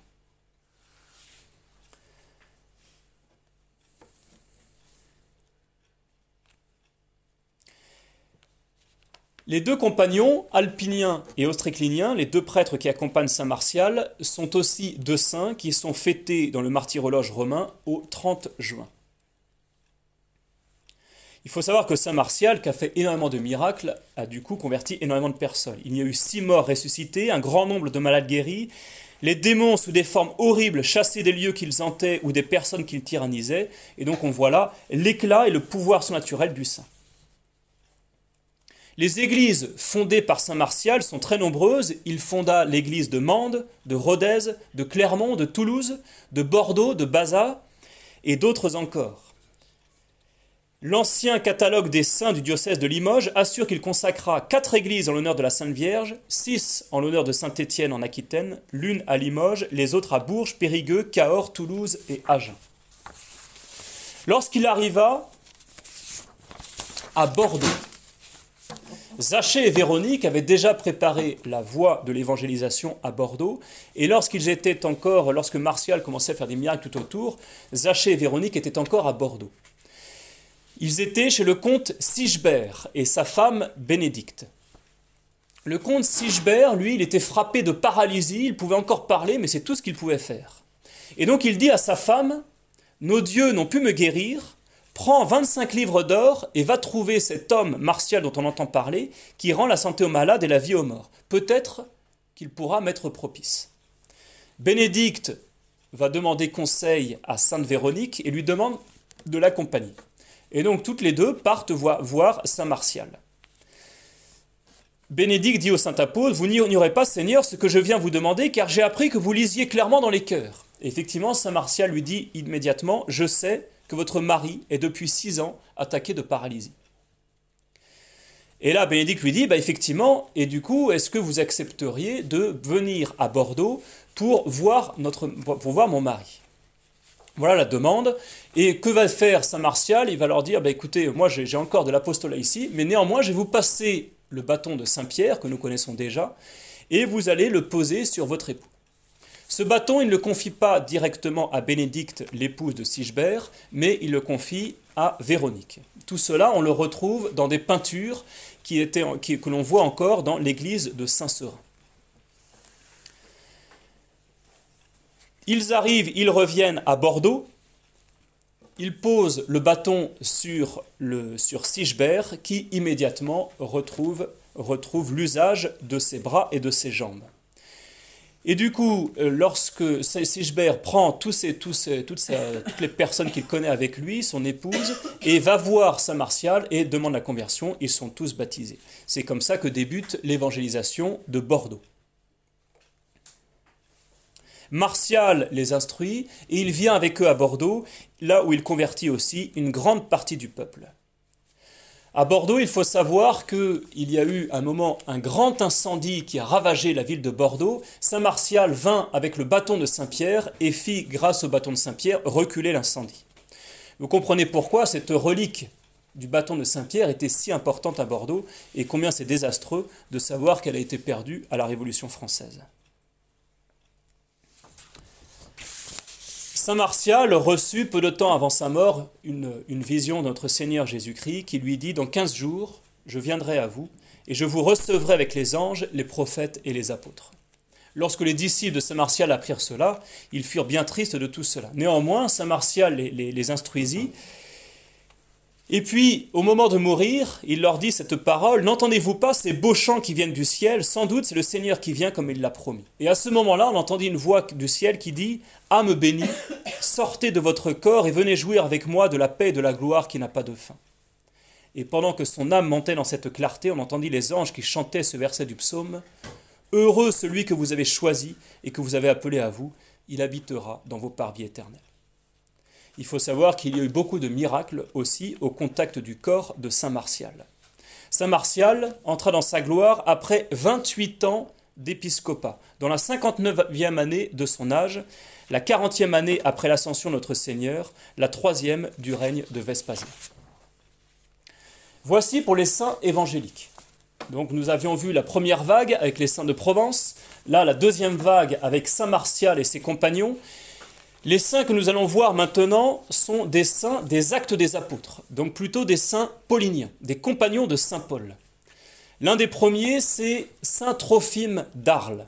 Les deux compagnons, alpiniens et ostrécliniens, les deux prêtres qui accompagnent Saint Martial, sont aussi deux saints qui sont fêtés dans le martyrologe romain au 30 juin. Il faut savoir que Saint Martial, qui a fait énormément de miracles, a du coup converti énormément de personnes. Il y a eu six morts ressuscités, un grand nombre de malades guéris, les démons sous des formes horribles chassés des lieux qu'ils hantaient ou des personnes qu'ils tyrannisaient, et donc on voit là l'éclat et le pouvoir surnaturel du saint. Les églises fondées par Saint Martial sont très nombreuses. Il fonda l'église de Mende, de Rodez, de Clermont, de Toulouse, de Bordeaux, de Baza et d'autres encore. L'ancien catalogue des saints du diocèse de Limoges assure qu'il consacra quatre églises en l'honneur de la Sainte Vierge, six en l'honneur de Saint-Étienne en Aquitaine, l'une à Limoges, les autres à Bourges, Périgueux, Cahors, Toulouse et Agen. Lorsqu'il arriva à Bordeaux, Zachée et Véronique avaient déjà préparé la voie de l'évangélisation à Bordeaux, et lorsqu'ils étaient encore, lorsque Martial commençait à faire des miracles tout autour, Zachée et Véronique étaient encore à Bordeaux. Ils étaient chez le comte Sigebert et sa femme Bénédicte. Le comte Sigebert, lui, il était frappé de paralysie, il pouvait encore parler, mais c'est tout ce qu'il pouvait faire. Et donc il dit à sa femme, Nos dieux n'ont pu me guérir, prends 25 livres d'or et va trouver cet homme martial dont on entend parler, qui rend la santé aux malades et la vie aux morts. Peut-être qu'il pourra m'être propice. Bénédicte va demander conseil à Sainte Véronique et lui demande de l'accompagner. Et donc toutes les deux partent voir Saint Martial. Bénédicte dit au Saint Apôtre, vous n'ignorez pas, Seigneur, ce que je viens vous demander, car j'ai appris que vous lisiez clairement dans les cœurs. effectivement, Saint Martial lui dit immédiatement, je sais que votre mari est depuis six ans attaqué de paralysie. Et là, Bénédicte lui dit, bah effectivement, et du coup, est-ce que vous accepteriez de venir à Bordeaux pour voir, notre, pour voir mon mari? Voilà la demande. Et que va faire Saint Martial? Il va leur dire, bah, écoutez, moi j'ai encore de l'apostolat ici, mais néanmoins je vais vous passer le bâton de Saint Pierre, que nous connaissons déjà, et vous allez le poser sur votre époux. Ce bâton, il ne le confie pas directement à Bénédicte, l'épouse de Sigebert, mais il le confie à Véronique. Tout cela, on le retrouve dans des peintures que l'on voit encore dans l'église de Saint-Seurin. Ils arrivent, ils reviennent à Bordeaux. Ils posent le bâton sur, Sigebert qui immédiatement retrouve, l'usage de ses bras et de ses jambes. Et du coup, euh, lorsque Sigebert prend tous ces, tous toutes, toutes, les personnes qu'il connaît avec lui, son épouse, et va voir Saint Martial et demande la conversion, ils sont tous baptisés. C'est comme ça que débute l'évangélisation de Bordeaux. Martial les instruit et il vient avec eux à Bordeaux, là où il convertit aussi une grande partie du peuple. À Bordeaux, il faut savoir qu'il y a eu un moment un grand incendie qui a ravagé la ville de Bordeaux. Saint Martial vint avec le bâton de Saint-Pierre et fit, grâce au bâton de Saint-Pierre, reculer l'incendie. Vous comprenez pourquoi cette relique du bâton de Saint-Pierre était si importante à Bordeaux et combien c'est désastreux de savoir qu'elle a été perdue à la Révolution française. Saint Martial reçut peu de temps avant sa mort une, vision de notre Seigneur Jésus-Christ qui lui dit Dans quinze jours, je viendrai à vous et je vous recevrai avec les anges, les prophètes et les apôtres. Lorsque les disciples de Saint Martial apprirent cela, ils furent bien tristes de tout cela. Néanmoins, Saint Martial les, les instruisit et puis, au moment de mourir, il leur dit cette parole, N'entendez-vous pas ces beaux chants qui viennent du ciel? Sans doute c'est le Seigneur qui vient comme il l'a promis. Et à ce moment-là, on entendit une voix du ciel qui dit, Âme bénie, sortez de votre corps et venez jouir avec moi de la paix et de la gloire qui n'a pas de fin. Et pendant que son âme montait dans cette clarté, on entendit les anges qui chantaient ce verset du psaume, Heureux celui que vous avez choisi et que vous avez appelé à vous, il habitera dans vos parvis éternels il faut savoir qu'il y a eu beaucoup de miracles aussi au contact du corps de Saint Martial. Saint Martial entra dans sa gloire après 28 ans d'épiscopat, dans la 59e année de son âge, la 40e année après l'ascension de notre Seigneur, la troisième du règne de Vespasien. Voici pour les saints évangéliques. Donc nous avions vu la première vague avec les saints de Provence, là la deuxième vague avec Saint Martial et ses compagnons, les saints que nous allons voir maintenant sont des saints des actes des apôtres, donc plutôt des saints pauliniens, des compagnons de Saint Paul. L'un des premiers, c'est Saint Trophime d'Arles.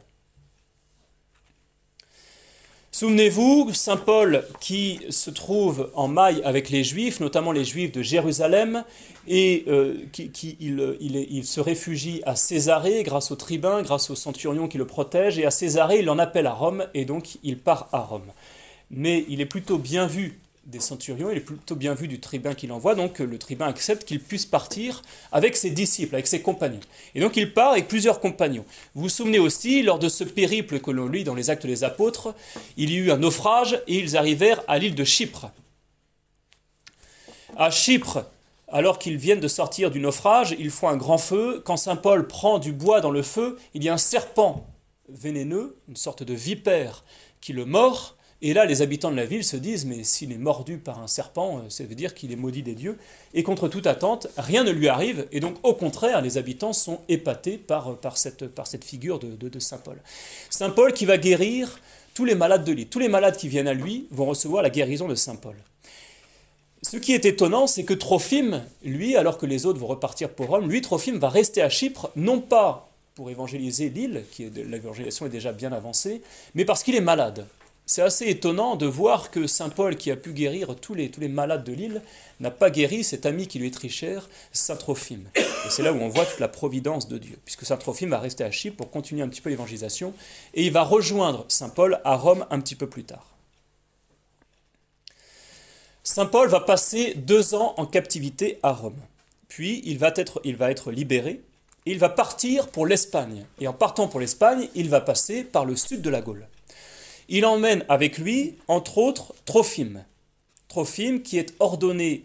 Souvenez-vous, Saint Paul qui se trouve en maille avec les Juifs, notamment les Juifs de Jérusalem, et euh, qui, il, se réfugie à Césarée grâce au tribun, grâce au centurion qui le protège, et à Césarée il en appelle à Rome, et donc il part à Rome mais il est plutôt bien vu des centurions, il est plutôt bien vu du tribun qu'il envoie, donc le tribun accepte qu'il puisse partir avec ses disciples, avec ses compagnons. Et donc il part avec plusieurs compagnons. Vous vous souvenez aussi, lors de ce périple que l'on lit dans les actes des apôtres, il y eut un naufrage et ils arrivèrent à l'île de Chypre. À Chypre, alors qu'ils viennent de sortir du naufrage, ils font un grand feu. Quand Saint Paul prend du bois dans le feu, il y a un serpent vénéneux, une sorte de vipère, qui le mord. Et là, les habitants de la ville se disent, mais s'il est mordu par un serpent, euh, ça veut dire qu'il est maudit des dieux. Et contre toute attente, rien ne lui arrive. Et donc, au contraire, les habitants sont épatés par, par, cette, figure de, de, Saint Paul. Saint Paul qui va guérir tous les malades de l'île. Tous les malades qui viennent à lui vont recevoir la guérison de Saint Paul. Ce qui est étonnant, c'est que Trophime, lui, alors que les autres vont repartir pour Rome, lui, Trophime, va rester à Chypre, non pas pour évangéliser l'île, qui l'évangélisation est déjà bien avancée, mais parce qu'il est malade. C'est assez étonnant de voir que Saint Paul, qui a pu guérir tous les, malades de l'île, n'a pas guéri cet ami qui lui est très cher, Saint Trophime. Et c'est là où on voit toute la providence de Dieu, puisque Saint Trophime va rester à Chypre pour continuer un petit peu l'évangélisation, et il va rejoindre Saint Paul à Rome un petit peu plus tard. Saint Paul va passer deux ans en captivité à Rome. Puis il va être libéré et il va partir pour l'Espagne. Et en partant pour l'Espagne, il va passer par le sud de la Gaule. Il emmène avec lui, entre autres, Trophime. Trophime qui est ordonné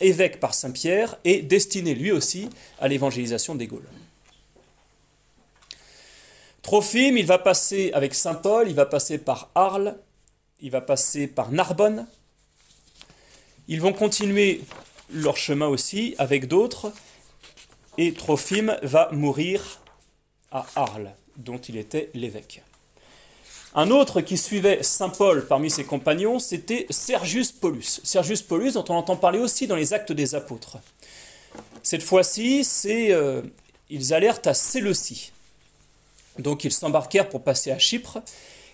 évêque par Saint Pierre et destiné lui aussi à l'évangélisation des Gaules. Trophime, il va passer avec Saint Paul, il va passer par Arles, il va passer par Narbonne, ils vont continuer leur chemin aussi avec d'autres, et Trophime va mourir à Arles, dont il était l'évêque. Un autre qui suivait Saint Paul parmi ses compagnons, c'était Sergius Paulus. Sergius Paulus, dont on entend parler aussi dans les Actes des Apôtres. Cette fois-ci, euh, ils allèrent à Séleucie. Donc ils s'embarquèrent pour passer à Chypre.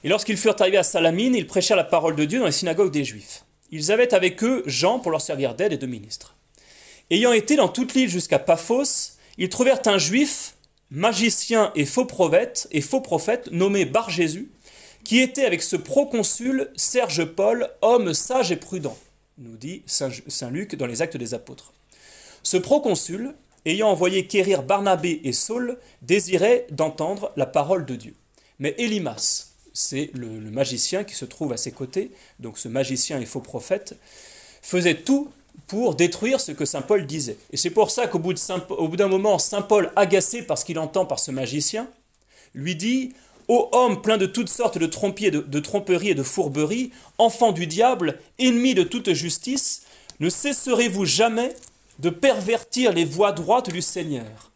Et lorsqu'ils furent arrivés à Salamine, ils prêchèrent la parole de Dieu dans les synagogues des Juifs. Ils avaient avec eux Jean pour leur servir d'aide et de ministre. Ayant été dans toute l'île jusqu'à Paphos, ils trouvèrent un juif, magicien et faux prophète, et faux prophète nommé Bar Jésus, qui était avec ce proconsul Serge Paul, homme sage et prudent, nous dit Saint Luc dans les Actes des Apôtres. Ce proconsul, ayant envoyé quérir Barnabé et Saul, désirait d'entendre la parole de Dieu. Mais Élimas, c'est le, magicien qui se trouve à ses côtés, donc ce magicien et faux prophète, faisait tout pour détruire ce que Saint Paul disait. Et c'est pour ça qu'au bout d'un moment, Saint Paul, agacé par ce qu'il entend par ce magicien, lui dit Ô homme plein de toutes sortes de, de tromperies et de fourberies, enfant du diable, ennemi de toute justice, ne cesserez-vous jamais de pervertir les voies droites du Seigneur?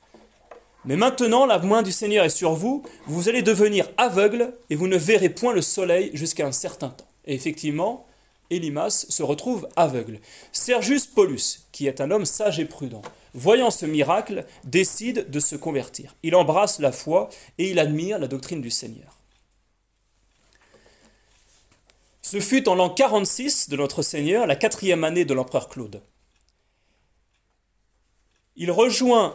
Mais maintenant, la main du Seigneur est sur vous, vous allez devenir aveugle et vous ne verrez point le soleil jusqu'à un certain temps. Et effectivement, Elimas se retrouve aveugle. Sergius Paulus, qui est un homme sage et prudent, voyant ce miracle, décide de se convertir. Il embrasse la foi et il admire la doctrine du Seigneur. Ce fut en l'an 46 de notre Seigneur, la quatrième année de l'empereur Claude. Il rejoint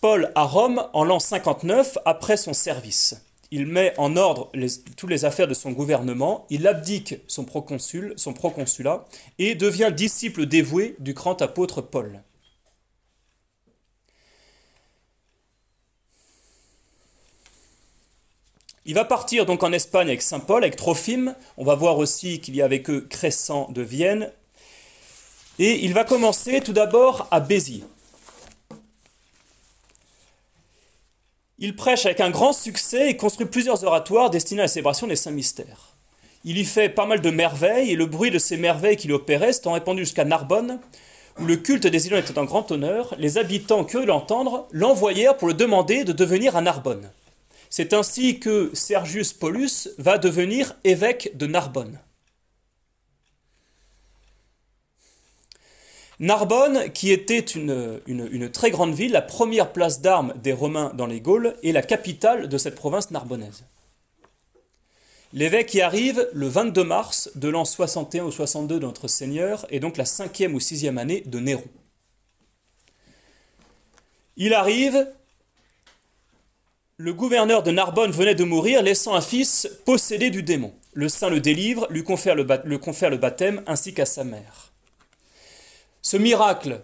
Paul à Rome en l'an 59 après son service. Il met en ordre toutes les affaires de son gouvernement, il abdique son, proconsul, son proconsulat et devient disciple dévoué du grand apôtre Paul. Il va partir donc en Espagne avec Saint Paul, avec Trophime. On va voir aussi qu'il y a avec eux Crescent de Vienne. Et il va commencer tout d'abord à Béziers. Il prêche avec un grand succès et construit plusieurs oratoires destinés à la célébration des saints mystères. Il y fait pas mal de merveilles et le bruit de ces merveilles qu'il opérait s'étant répandu jusqu'à Narbonne, où le culte des îlots était en grand honneur, les habitants, curieux de l'entendre, l'envoyèrent pour le demander de devenir à Narbonne. C'est ainsi que Sergius Paulus va devenir évêque de Narbonne. Narbonne, qui était une, très grande ville, la première place d'armes des Romains dans les Gaules, est la capitale de cette province narbonnaise. L'évêque y arrive le 22 mars de l'an 61 ou 62 de notre Seigneur, et donc la cinquième ou sixième année de Néron. Il arrive, le gouverneur de Narbonne venait de mourir, laissant un fils possédé du démon. Le saint le délivre, lui confère le, baptême, ainsi qu'à sa mère. Ce miracle,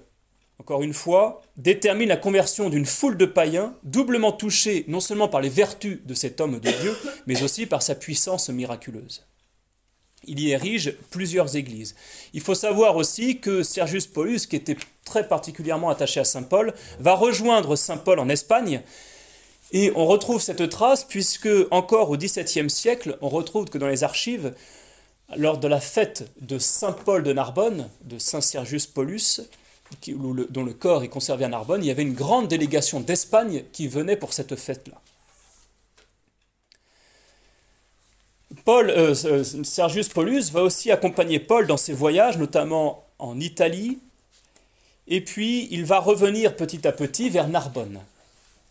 encore une fois, détermine la conversion d'une foule de païens, doublement touchés non seulement par les vertus de cet homme de Dieu, mais aussi par sa puissance miraculeuse. il y érige plusieurs églises. Il faut savoir aussi que Sergius Paulus, qui était très particulièrement attaché à Saint Paul, va rejoindre Saint Paul en Espagne. Et on retrouve cette trace puisque encore au XVIIe siècle, on retrouve que dans les archives, lors de la fête de Saint Paul de Narbonne, de Saint Sergius Paulus, dont le corps est conservé à Narbonne, il y avait une grande délégation d'Espagne qui venait pour cette fête-là. Paul, euh, Sergius Paulus va aussi accompagner Paul dans ses voyages, notamment en Italie, et puis il va revenir petit à petit vers Narbonne.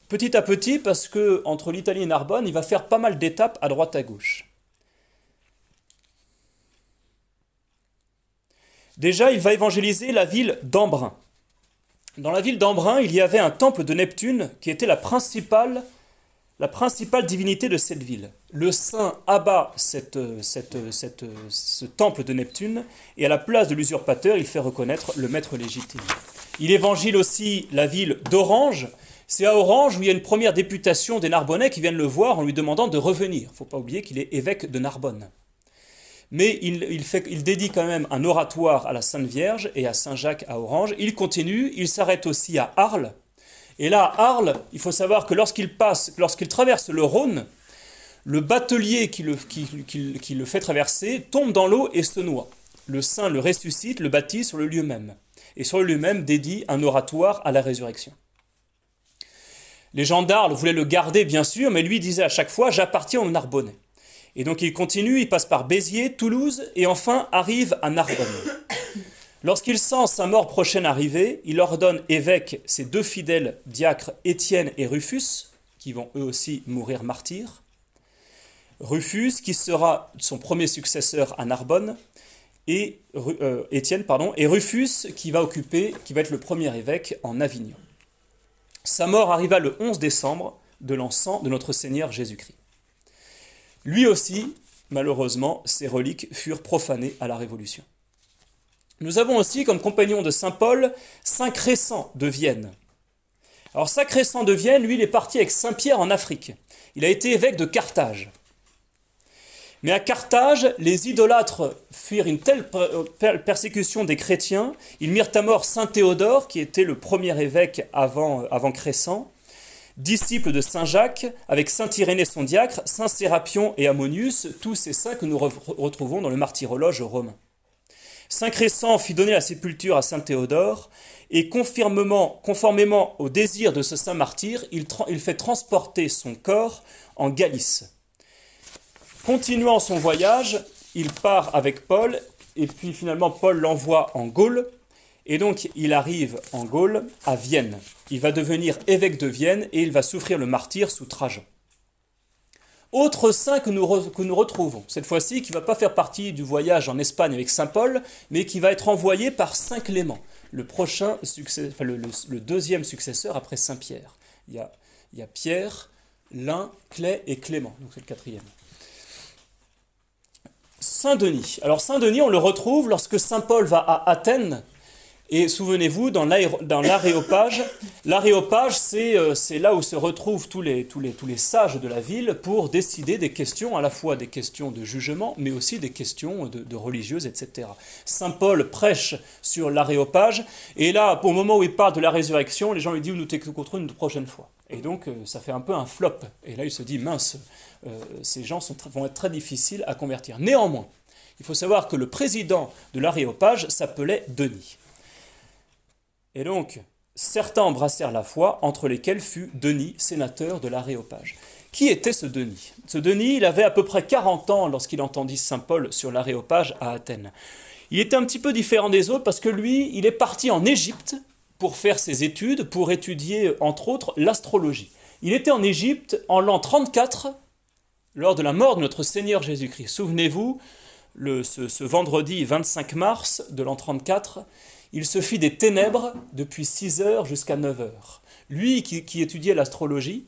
Petit à petit, parce que entre l'Italie et Narbonne, il va faire pas mal d'étapes à droite à gauche. Déjà, il va évangéliser la ville d'Embrun. Dans la ville d'Embrun, il y avait un temple de Neptune qui était la principale, la principale divinité de cette ville. Le saint abat ce temple de Neptune et à la place de l'usurpateur, il fait reconnaître le maître légitime. Il évangile aussi la ville d'Orange. C'est à Orange où il y a une première députation des Narbonnais qui viennent le voir en lui demandant de revenir. Il ne faut pas oublier qu'il est évêque de Narbonne mais il, fait, il, dédie quand même un oratoire à la Sainte Vierge et à Saint Jacques à Orange. Il continue, il s'arrête aussi à Arles. Et là, à Arles, il faut savoir que lorsqu'il passe, lorsqu'il traverse le Rhône, le batelier qui le, qui le fait traverser tombe dans l'eau et se noie. Le saint le ressuscite, le baptise sur le lieu même. Et sur le lieu même dédie un oratoire à la résurrection. Les gendarmes voulaient le garder, bien sûr, mais lui disait à chaque fois J'appartiens aux Narbonnais. Et donc il continue, il passe par Béziers, Toulouse et enfin arrive à Narbonne. Lorsqu'il sent sa mort prochaine arriver, il ordonne évêque ses deux fidèles diacres Étienne et Rufus, qui vont eux aussi mourir martyrs. Rufus, qui sera son premier successeur à Narbonne, et euh, Étienne, pardon, et Rufus, qui va occuper, qui va être le premier évêque en Avignon. Sa mort arriva le 11 décembre de l'encens de notre Seigneur Jésus-Christ. Lui aussi, malheureusement, ses reliques furent profanées à la Révolution. Nous avons aussi comme compagnon de Saint Paul Saint Crescent de Vienne. Alors Saint Crescent de Vienne, lui, il est parti avec Saint Pierre en Afrique. Il a été évêque de Carthage. Mais à Carthage, les idolâtres fuirent une telle persécution des chrétiens, ils mirent à mort Saint Théodore, qui était le premier évêque avant, avant Crescent, disciple de Saint Jacques, avec Saint Irénée son diacre, Saint Sérapion et Ammonius, tous ces saints que nous retrouvons dans le martyrologe romain. Saint Crescent fit donner la sépulture à Saint Théodore, et conformément, au désir de ce saint martyr, il fait transporter son corps en Galice. Continuant son voyage, il part avec Paul, et puis finalement Paul l'envoie en Gaule, et donc il arrive en Gaule, à Vienne. Il va devenir évêque de Vienne et il va souffrir le martyr sous Trajan. Autre saint que nous, retrouvons, cette fois-ci qui ne va pas faire partie du voyage en Espagne avec Saint Paul, mais qui va être envoyé par Saint Clément, le, prochain le, deuxième successeur après Saint Pierre. Il y a, Pierre, Lin, Clé et Clément, donc c'est le quatrième. Saint Denis. Alors Saint Denis, on le retrouve lorsque Saint Paul va à Athènes et souvenez-vous, dans l'aréopage, l'aréopage, euh, c'est là où se retrouvent tous les, tous, les, tous les sages de la ville pour décider des questions, à la fois des questions de jugement, mais aussi des questions de, religieuses, etc. Saint Paul prêche sur l'aréopage, et là, au moment où il parle de la résurrection, les gens lui disent Nous t'écouterons une prochaine fois. Et donc, euh, ça fait un peu un flop. Et là, il se dit Mince, ces gens vont être très difficiles à convertir. Néanmoins, il faut savoir que le président de l'aréopage s'appelait Denis. Et donc, certains embrassèrent la foi, entre lesquels fut Denis, sénateur de l'Aréopage. Qui était ce Denis? Ce Denis, il avait à peu près 40 ans lorsqu'il entendit Saint Paul sur l'Aréopage à Athènes. Il était un petit peu différent des autres parce que lui, il est parti en Égypte pour faire ses études, pour étudier entre autres l'astrologie. Il était en Égypte en l'an 34, lors de la mort de notre Seigneur Jésus-Christ. Souvenez-vous, ce, vendredi 25 mars de l'an 34, il se fit des ténèbres depuis 6 heures jusqu'à 9 heures. Lui qui, étudiait l'astrologie,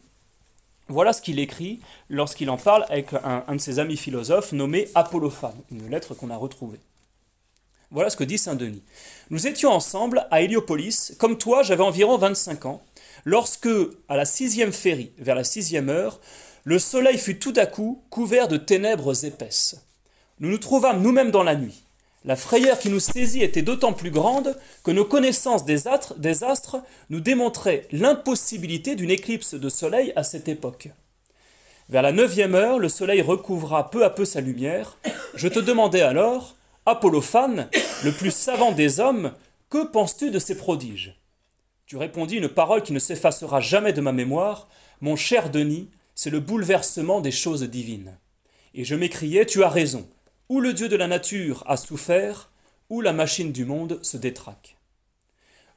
voilà ce qu'il écrit lorsqu'il en parle avec un, de ses amis philosophes nommé Apollophane, une lettre qu'on a retrouvée. Voilà ce que dit Saint Denis. Nous étions ensemble à Héliopolis, comme toi j'avais environ 25 ans, lorsque, à la sixième féerie, vers la sixième heure, le soleil fut tout à coup couvert de ténèbres épaisses. nous nous trouvâmes nous-mêmes dans la nuit. La frayeur qui nous saisit était d'autant plus grande que nos connaissances des astres, des astres nous démontraient l'impossibilité d'une éclipse de soleil à cette époque. Vers la neuvième heure, le soleil recouvra peu à peu sa lumière. Je te demandai alors, Apollophane, le plus savant des hommes, que penses-tu de ces prodiges? Tu répondis une parole qui ne s'effacera jamais de ma mémoire. Mon cher Denis, c'est le bouleversement des choses divines. Et je m'écriai, tu as raison. Ou le Dieu de la nature a souffert, ou la machine du monde se détraque.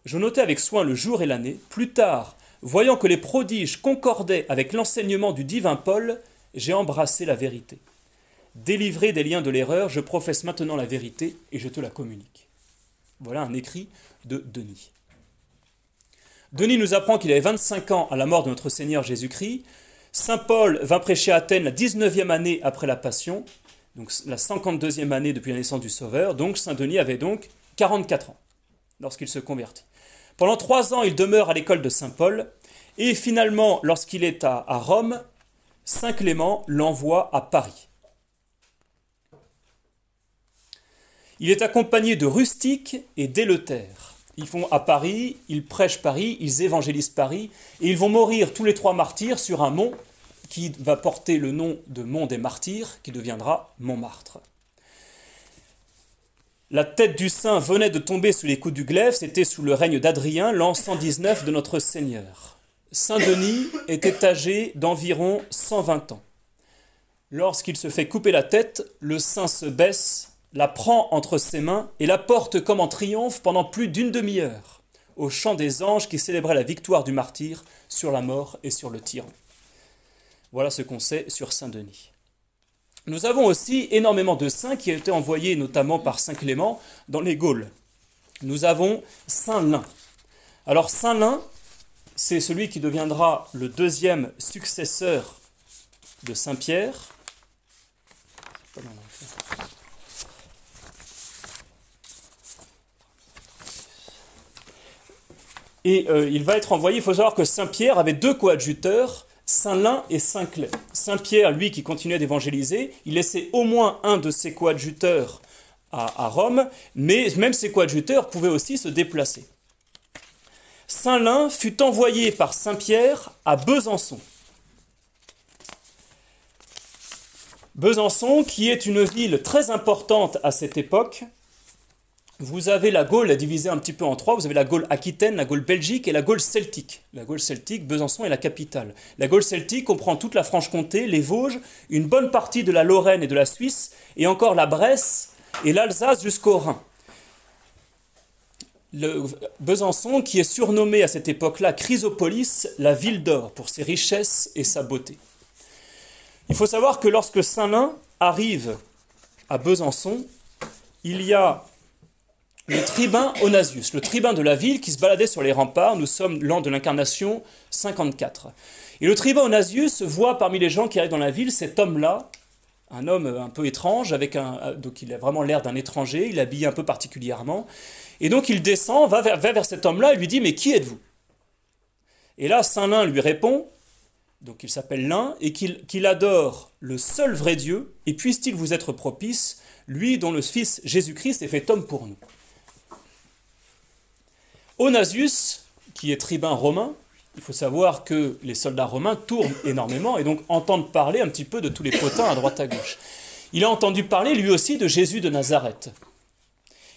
Je notai avec soin le jour et l'année. Plus tard, Voyant que les prodiges concordaient avec l'enseignement du divin Paul, j'ai embrassé la vérité. Délivré des liens de l'erreur, je professe maintenant la vérité et je te la communique. Voilà un écrit de Denis. Denis nous apprend qu'il avait 25 ans à la mort de notre Seigneur Jésus-Christ. Saint Paul vint prêcher à Athènes la 19e année après la Passion, donc la 52e année depuis la naissance du Sauveur. Donc Saint Denis avait donc 44 ans lorsqu'il se convertit. Pendant trois ans, il demeure à l'école de Saint Paul, et finalement, lorsqu'il est à, Rome, Saint Clément l'envoie à Paris. Il est accompagné de rustiques et d'éleutères. Ils font à Paris, ils prêchent Paris, ils évangélisent Paris, et ils vont mourir tous les trois martyrs sur un mont qui va porter le nom de Mont des Martyrs, qui deviendra Montmartre. La tête du saint venait de tomber sous les coups du glaive, c'était sous le règne d'Adrien, l'an 119 de notre Seigneur. Saint Denis était âgé d'environ 120 ans. Lorsqu'il se fait couper la tête, le saint se baisse, la prend entre ses mains et la porte comme en triomphe pendant plus d'une demi-heure, au chant des anges qui célébraient la victoire du martyr sur la mort et sur le tyran. Voilà ce qu'on sait sur Saint Denis. Nous avons aussi énormément de saints qui ont été envoyés notamment par Saint Clément dans les Gaules. Nous avons Saint Lin. Alors Saint Lin, c'est celui qui deviendra le deuxième successeur de Saint Pierre. Et euh, il va être envoyé, il faut savoir que Saint Pierre avait deux coadjuteurs, Saint-Lin et Saint-Clair. Saint-Pierre, lui, qui continuait d'évangéliser, il laissait au moins un de ses coadjuteurs à, Rome, mais même ses coadjuteurs pouvaient aussi se déplacer. Saint-Lin fut envoyé par Saint-Pierre à Besançon. Besançon, qui est une ville très importante à cette époque, vous avez la Gaule divisée un petit peu en trois. Vous avez la Gaule aquitaine, la Gaule belgique et la Gaule celtique. La Gaule celtique, Besançon est la capitale. La Gaule celtique comprend toute la Franche-Comté, les Vosges, une bonne partie de la Lorraine et de la Suisse, et encore la Bresse et l'Alsace jusqu'au Rhin. Besançon, qui est surnommé à cette époque-là Chrysopolis, la ville d'or, pour ses richesses et sa beauté. Il faut savoir que lorsque Saint-Lin arrive à Besançon, il y a le tribun Onasius, le tribun de la ville qui se baladait sur les remparts. Nous sommes l'an de l'incarnation 54. Et le tribun Onasius voit parmi les gens qui arrivent dans la ville cet homme-là, un homme un peu étrange, avec un, donc il a vraiment l'air d'un étranger, il est habillé un peu particulièrement. Et donc il descend, va vers, vers cet homme-là et lui dit Mais qui êtes-vous? Et là, Saint Lin lui répond donc il s'appelle Lin, et qu'il adore le seul vrai Dieu, et puisse-t-il vous être propice, lui dont le Fils Jésus-Christ est fait homme pour nous? Onasius, qui est tribun romain, il faut savoir que les soldats romains tournent énormément et donc entendent parler un petit peu de tous les potins à droite à gauche. Il a entendu parler lui aussi de Jésus de Nazareth.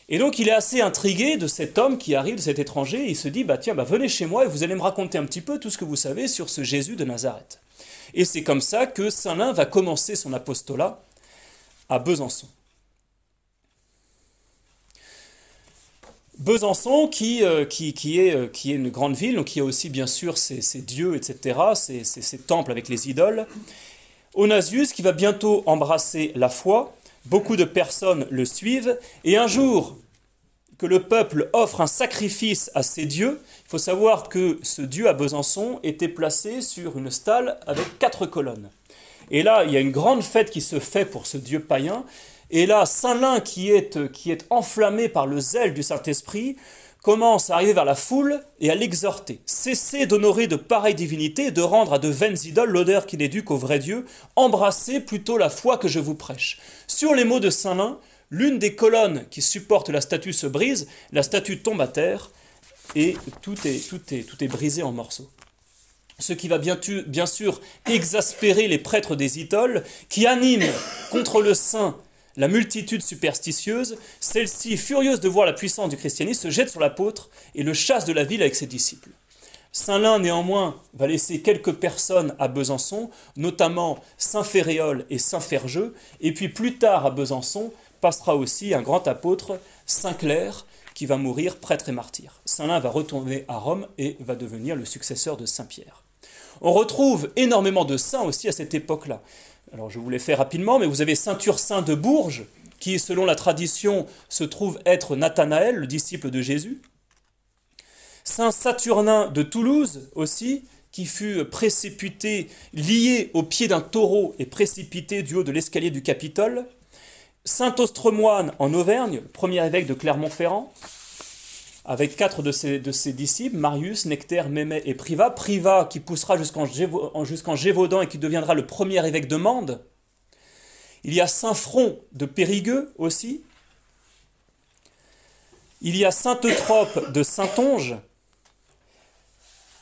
Et donc il est assez intrigué de cet homme qui arrive, de cet étranger, et il se dit, bah tiens, bah venez chez moi et vous allez me raconter un petit peu tout ce que vous savez sur ce Jésus de Nazareth. Et c'est comme ça que Saint Lin va commencer son apostolat à Besançon. Besançon, qui, euh, qui, qui, est, euh, qui est une grande ville, donc qui a aussi bien sûr ses, dieux, etc., ses, ses, temples avec les idoles. Onasius, qui va bientôt embrasser la foi, beaucoup de personnes le suivent, et un jour que le peuple offre un sacrifice à ses dieux, il faut savoir que ce dieu à Besançon était placé sur une stalle avec quatre colonnes. Et là, il y a une grande fête qui se fait pour ce dieu païen, Et là, Saint Lin, qui est, enflammé par le zèle du Saint-Esprit, commence à arriver vers la foule et à l'exhorter. Cessez d'honorer de pareilles divinités et de rendre à de vaines idoles l'odeur qui n'est due qu'au vrai Dieu. Embrassez plutôt la foi que je vous prêche. Sur les mots de Saint Lin, l'une des colonnes qui supporte la statue se brise, la statue tombe à terre et tout est, tout est, tout est brisé en morceaux. Ce qui va bien, bien sûr exaspérer les prêtres des idoles qui animent contre le saint la multitude superstitieuse, celle-ci, furieuse de voir la puissance du christianisme, se jette sur l'apôtre et le chasse de la ville avec ses disciples. Saint Lin, néanmoins, va laisser quelques personnes à Besançon, notamment Saint Féréol et Saint Fergeux, et puis plus tard à Besançon passera aussi un grand apôtre, Saint Clair, qui va mourir prêtre et martyr. Saint Lin va retourner à Rome et va devenir le successeur de Saint Pierre. On retrouve énormément de saints aussi à cette époque-là. Alors je vous les fais rapidement, mais vous avez Saint Ursin de Bourges, qui selon la tradition se trouve être Nathanaël, le disciple de Jésus. Saint Saturnin de Toulouse aussi, qui fut précipité, lié au pied d'un taureau et précipité du haut de l'escalier du Capitole. Saint Ostremoine en Auvergne, premier évêque de Clermont-Ferrand avec quatre de ses, disciples, Marius, Nectaire, Mémé et Privat. Privat qui poussera jusqu'en Gévaudan et qui deviendra le premier évêque de Mende. Il y a Saint Front de Périgueux aussi. Il y a Saint Eutrope de Saintonge.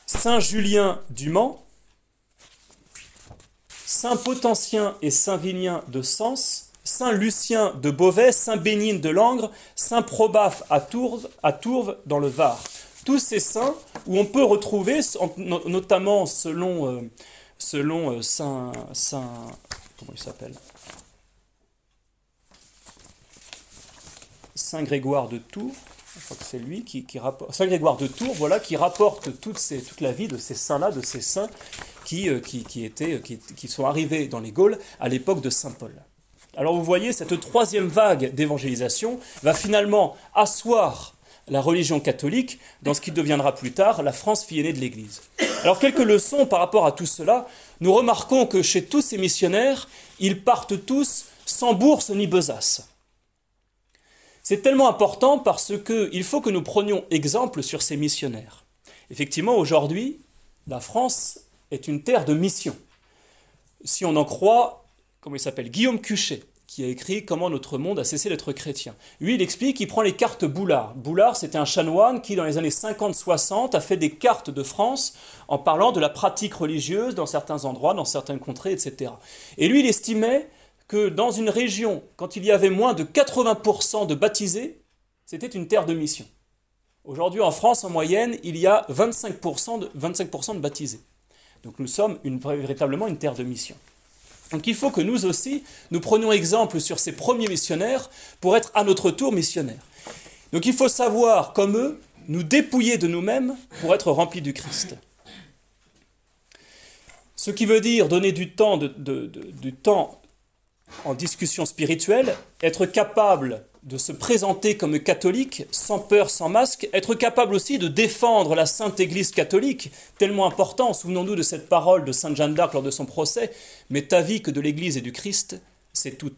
Saint Julien du Mans. Saint Potentien et Saint Vinien de Sens. Saint Lucien de Beauvais, Saint Bénigne de Langres, Saint Probaf à Tourves, dans le Var. Tous ces saints où on peut retrouver, notamment selon, euh, euh, Saint, Saint. Comment il s'appelle? Saint Grégoire de Tours, je crois que c'est lui qui, rapporte, Saint Grégoire de Tours, voilà, qui rapporte toute, la vie de ces saints-là, de ces saints qui, euh, étaient, qui sont arrivés dans les Gaules à l'époque de Saint Paul. Alors vous voyez, cette troisième vague d'évangélisation va finalement asseoir la religion catholique dans ce qui deviendra plus tard la France fille aînée de l'Église. Alors quelques leçons par rapport à tout cela. Nous remarquons que chez tous ces missionnaires, ils partent tous sans bourse ni besace. C'est tellement important parce qu'il faut que nous prenions exemple sur ces missionnaires. Effectivement, aujourd'hui, la France est une terre de mission. Si on en croit comment il s'appelle? Guillaume Cuchet, qui a écrit Comment notre monde a cessé d'être chrétien. Lui, il explique qu'il prend les cartes Boulard. Boulard, c'était un chanoine qui, dans les années 50-60, a fait des cartes de France en parlant de la pratique religieuse dans certains endroits, dans certaines contrées, etc. Et lui, il estimait que dans une région, quand il y avait moins de 80% de baptisés, c'était une terre de mission. Aujourd'hui, en France, en moyenne, il y a 25% de, 25 de baptisés. Donc nous sommes véritablement une terre de mission. Donc il faut que nous aussi, nous prenions exemple sur ces premiers missionnaires pour être à notre tour missionnaires. Donc il faut savoir, comme eux, nous dépouiller de nous-mêmes pour être remplis du Christ. Ce qui veut dire donner du temps, du temps en discussion spirituelle, être capable de se présenter comme catholique, sans peur, sans masque, être capable aussi de défendre la Sainte Église catholique, tellement important, souvenons-nous de cette parole de Sainte Jeanne d'Arc lors de son procès, mais ta vie que de l'Église et du Christ, c'est tout.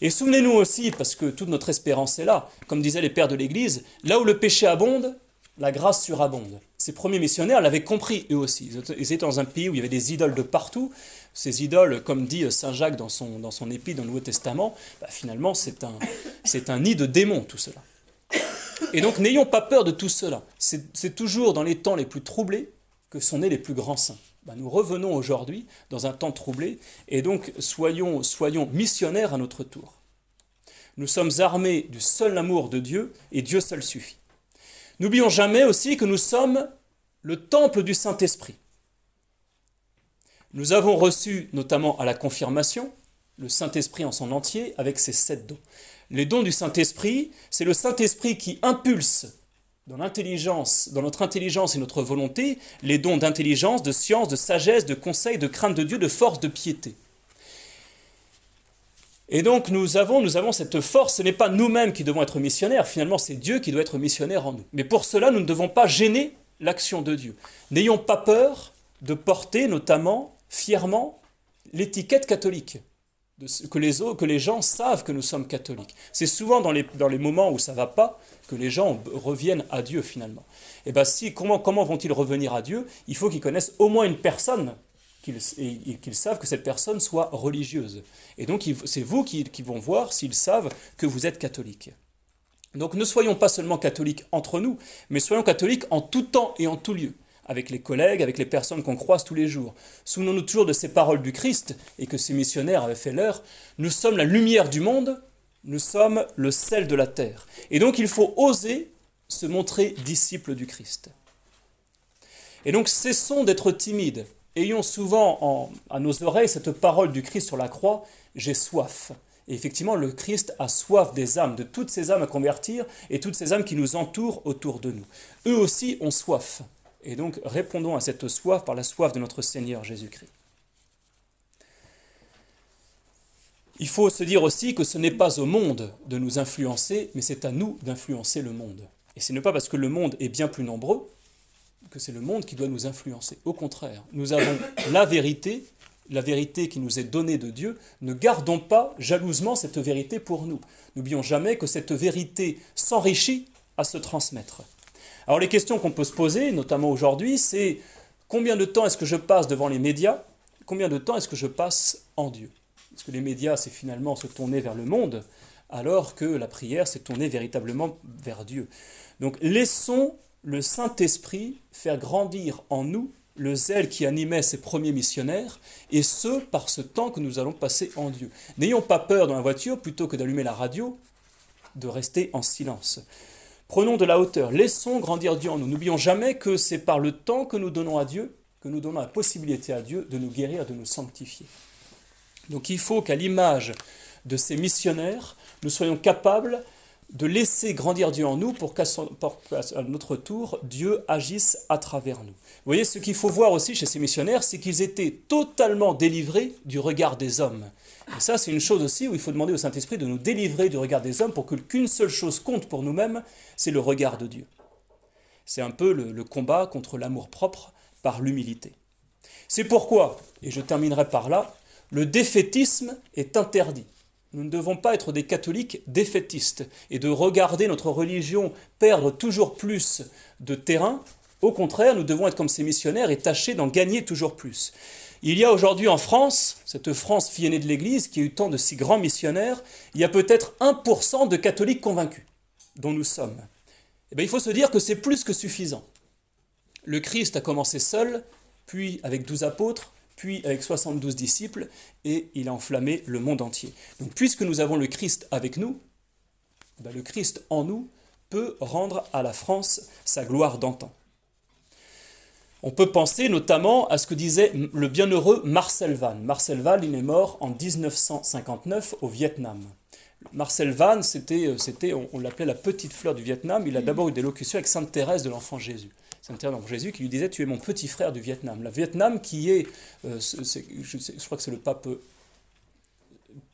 Et souvenez-nous aussi, parce que toute notre espérance est là, comme disaient les pères de l'Église, là où le péché abonde, la grâce surabonde. Ces premiers missionnaires l'avaient compris eux aussi. Ils étaient dans un pays où il y avait des idoles de partout, ces idoles, comme dit Saint Jacques dans son, dans dans le Nouveau Testament, bah, finalement c'est un, c'est un nid de démons tout cela. Et donc n'ayons pas peur de tout cela. C'est toujours dans les temps les plus troublés que sont nés les plus grands saints. Bah, nous revenons aujourd'hui dans un temps troublé et donc soyons, soyons missionnaires à notre tour. Nous sommes armés du seul amour de Dieu et Dieu seul suffit. N'oublions jamais aussi que nous sommes le temple du Saint-Esprit. Nous avons reçu, notamment à la confirmation, le Saint-Esprit en son entier avec ses sept dons. Les dons du Saint-Esprit, c'est le Saint-Esprit qui impulse dans l'intelligence, dans notre intelligence et notre volonté, les dons d'intelligence, de science, de sagesse, de conseil, de crainte de Dieu, de force, de piété. Et donc nous avons, nous avons cette force, ce n'est pas nous-mêmes qui devons être missionnaires, finalement c'est Dieu qui doit être missionnaire en nous. Mais pour cela, nous ne devons pas gêner l'action de Dieu. N'ayons pas peur de porter notamment fièrement l'étiquette catholique. que, les, que les gens savent que nous sommes catholiques. C'est souvent dans les, dans les moments où ça va pas que les gens reviennent à Dieu finalement. Et eh bien si, comment, comment vont-ils revenir à Dieu? Il faut qu'ils connaissent au moins une personne et qu'ils savent que cette personne soit religieuse. Et donc c'est vous qui, qui vont voir s'ils savent que vous êtes catholique. Donc ne soyons pas seulement catholiques entre nous, mais soyons catholiques en tout temps et en tout lieu, avec les collègues, avec les personnes qu'on croise tous les jours. Souvenons-nous toujours de ces paroles du Christ et que ces missionnaires avaient fait leur. Nous sommes la lumière du monde, nous sommes le sel de la terre. Et donc il faut oser se montrer disciple du Christ. Et donc cessons d'être timides. Ayons souvent à nos oreilles cette parole du Christ sur la croix, j'ai soif. Et effectivement, le Christ a soif des âmes, de toutes ces âmes à convertir et toutes ces âmes qui nous entourent autour de nous. Eux aussi ont soif. Et donc répondons à cette soif par la soif de notre Seigneur Jésus-Christ. Il faut se dire aussi que ce n'est pas au monde de nous influencer, mais c'est à nous d'influencer le monde. Et ce n'est pas parce que le monde est bien plus nombreux que c'est le monde qui doit nous influencer. Au contraire, nous avons la vérité la vérité qui nous est donnée de Dieu, ne gardons pas jalousement cette vérité pour nous. N'oublions jamais que cette vérité s'enrichit à se transmettre. Alors les questions qu'on peut se poser, notamment aujourd'hui, c'est combien de temps est-ce que je passe devant les médias? Combien de temps est-ce que je passe en Dieu? Parce que les médias, c'est finalement se tourner vers le monde, alors que la prière, c'est tourner véritablement vers Dieu. Donc laissons le Saint-Esprit faire grandir en nous le zèle qui animait ces premiers missionnaires, et ce, par ce temps que nous allons passer en Dieu. N'ayons pas peur dans la voiture, plutôt que d'allumer la radio, de rester en silence. Prenons de la hauteur, laissons grandir Dieu en nous. N'oublions jamais que c'est par le temps que nous donnons à Dieu, que nous donnons la possibilité à Dieu de nous guérir, de nous sanctifier. Donc il faut qu'à l'image de ces missionnaires, nous soyons capables de laisser grandir Dieu en nous pour qu'à notre tour, Dieu agisse à travers nous. Vous voyez, ce qu'il faut voir aussi chez ces missionnaires, c'est qu'ils étaient totalement délivrés du regard des hommes. Et ça, c'est une chose aussi où il faut demander au Saint-Esprit de nous délivrer du regard des hommes pour qu'une seule chose compte pour nous-mêmes, c'est le regard de Dieu. C'est un peu le, combat contre l'amour propre par l'humilité. C'est pourquoi, et je terminerai par là, le défaitisme est interdit. Nous ne devons pas être des catholiques défaitistes et de regarder notre religion perdre toujours plus de terrain. Au contraire, nous devons être comme ces missionnaires et tâcher d'en gagner toujours plus. Il y a aujourd'hui en France, cette France fille aînée de l'Église, qui a eu tant de si grands missionnaires, il y a peut-être 1% de catholiques convaincus, dont nous sommes. Eh il faut se dire que c'est plus que suffisant. Le Christ a commencé seul, puis avec douze apôtres, puis avec 72 disciples, et il a enflammé le monde entier. Donc puisque nous avons le Christ avec nous, ben, le Christ en nous peut rendre à la France sa gloire d'antan. On peut penser notamment à ce que disait le bienheureux Marcel Vann. Marcel Vann, il est mort en 1959 au Vietnam. Marcel Vann, c'était, c'était on, l'appelait la petite fleur du Vietnam. Il a d'abord eu des locutions avec Sainte Thérèse de l'Enfant Jésus. Sainte Thérèse de Jésus qui lui disait Tu es mon petit frère du Vietnam. Le Vietnam qui est, euh, je, crois que c'est le pape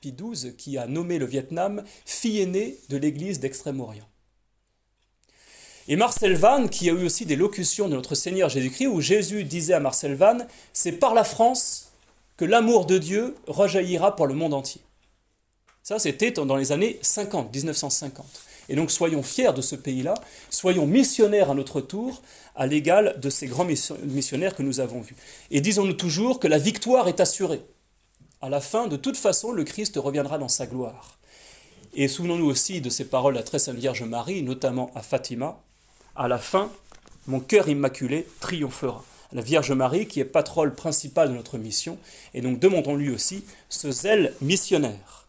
Pie XII qui a nommé le Vietnam fille aînée de l'Église d'Extrême-Orient. Et Marcel Vann, qui a eu aussi des locutions de notre Seigneur Jésus-Christ, où Jésus disait à Marcel Vann, c'est par la France que l'amour de Dieu rejaillira pour le monde entier. Ça, c'était dans les années 50, 1950. Et donc soyons fiers de ce pays-là, soyons missionnaires à notre tour, à l'égal de ces grands missionnaires que nous avons vus. Et disons-nous toujours que la victoire est assurée. À la fin, de toute façon, le Christ reviendra dans sa gloire. Et souvenons-nous aussi de ces paroles de la très sainte Vierge Marie, notamment à Fatima. À la fin, mon cœur immaculé triomphera. La Vierge Marie, qui est patronne principale de notre mission, et donc demandons-lui aussi ce zèle missionnaire.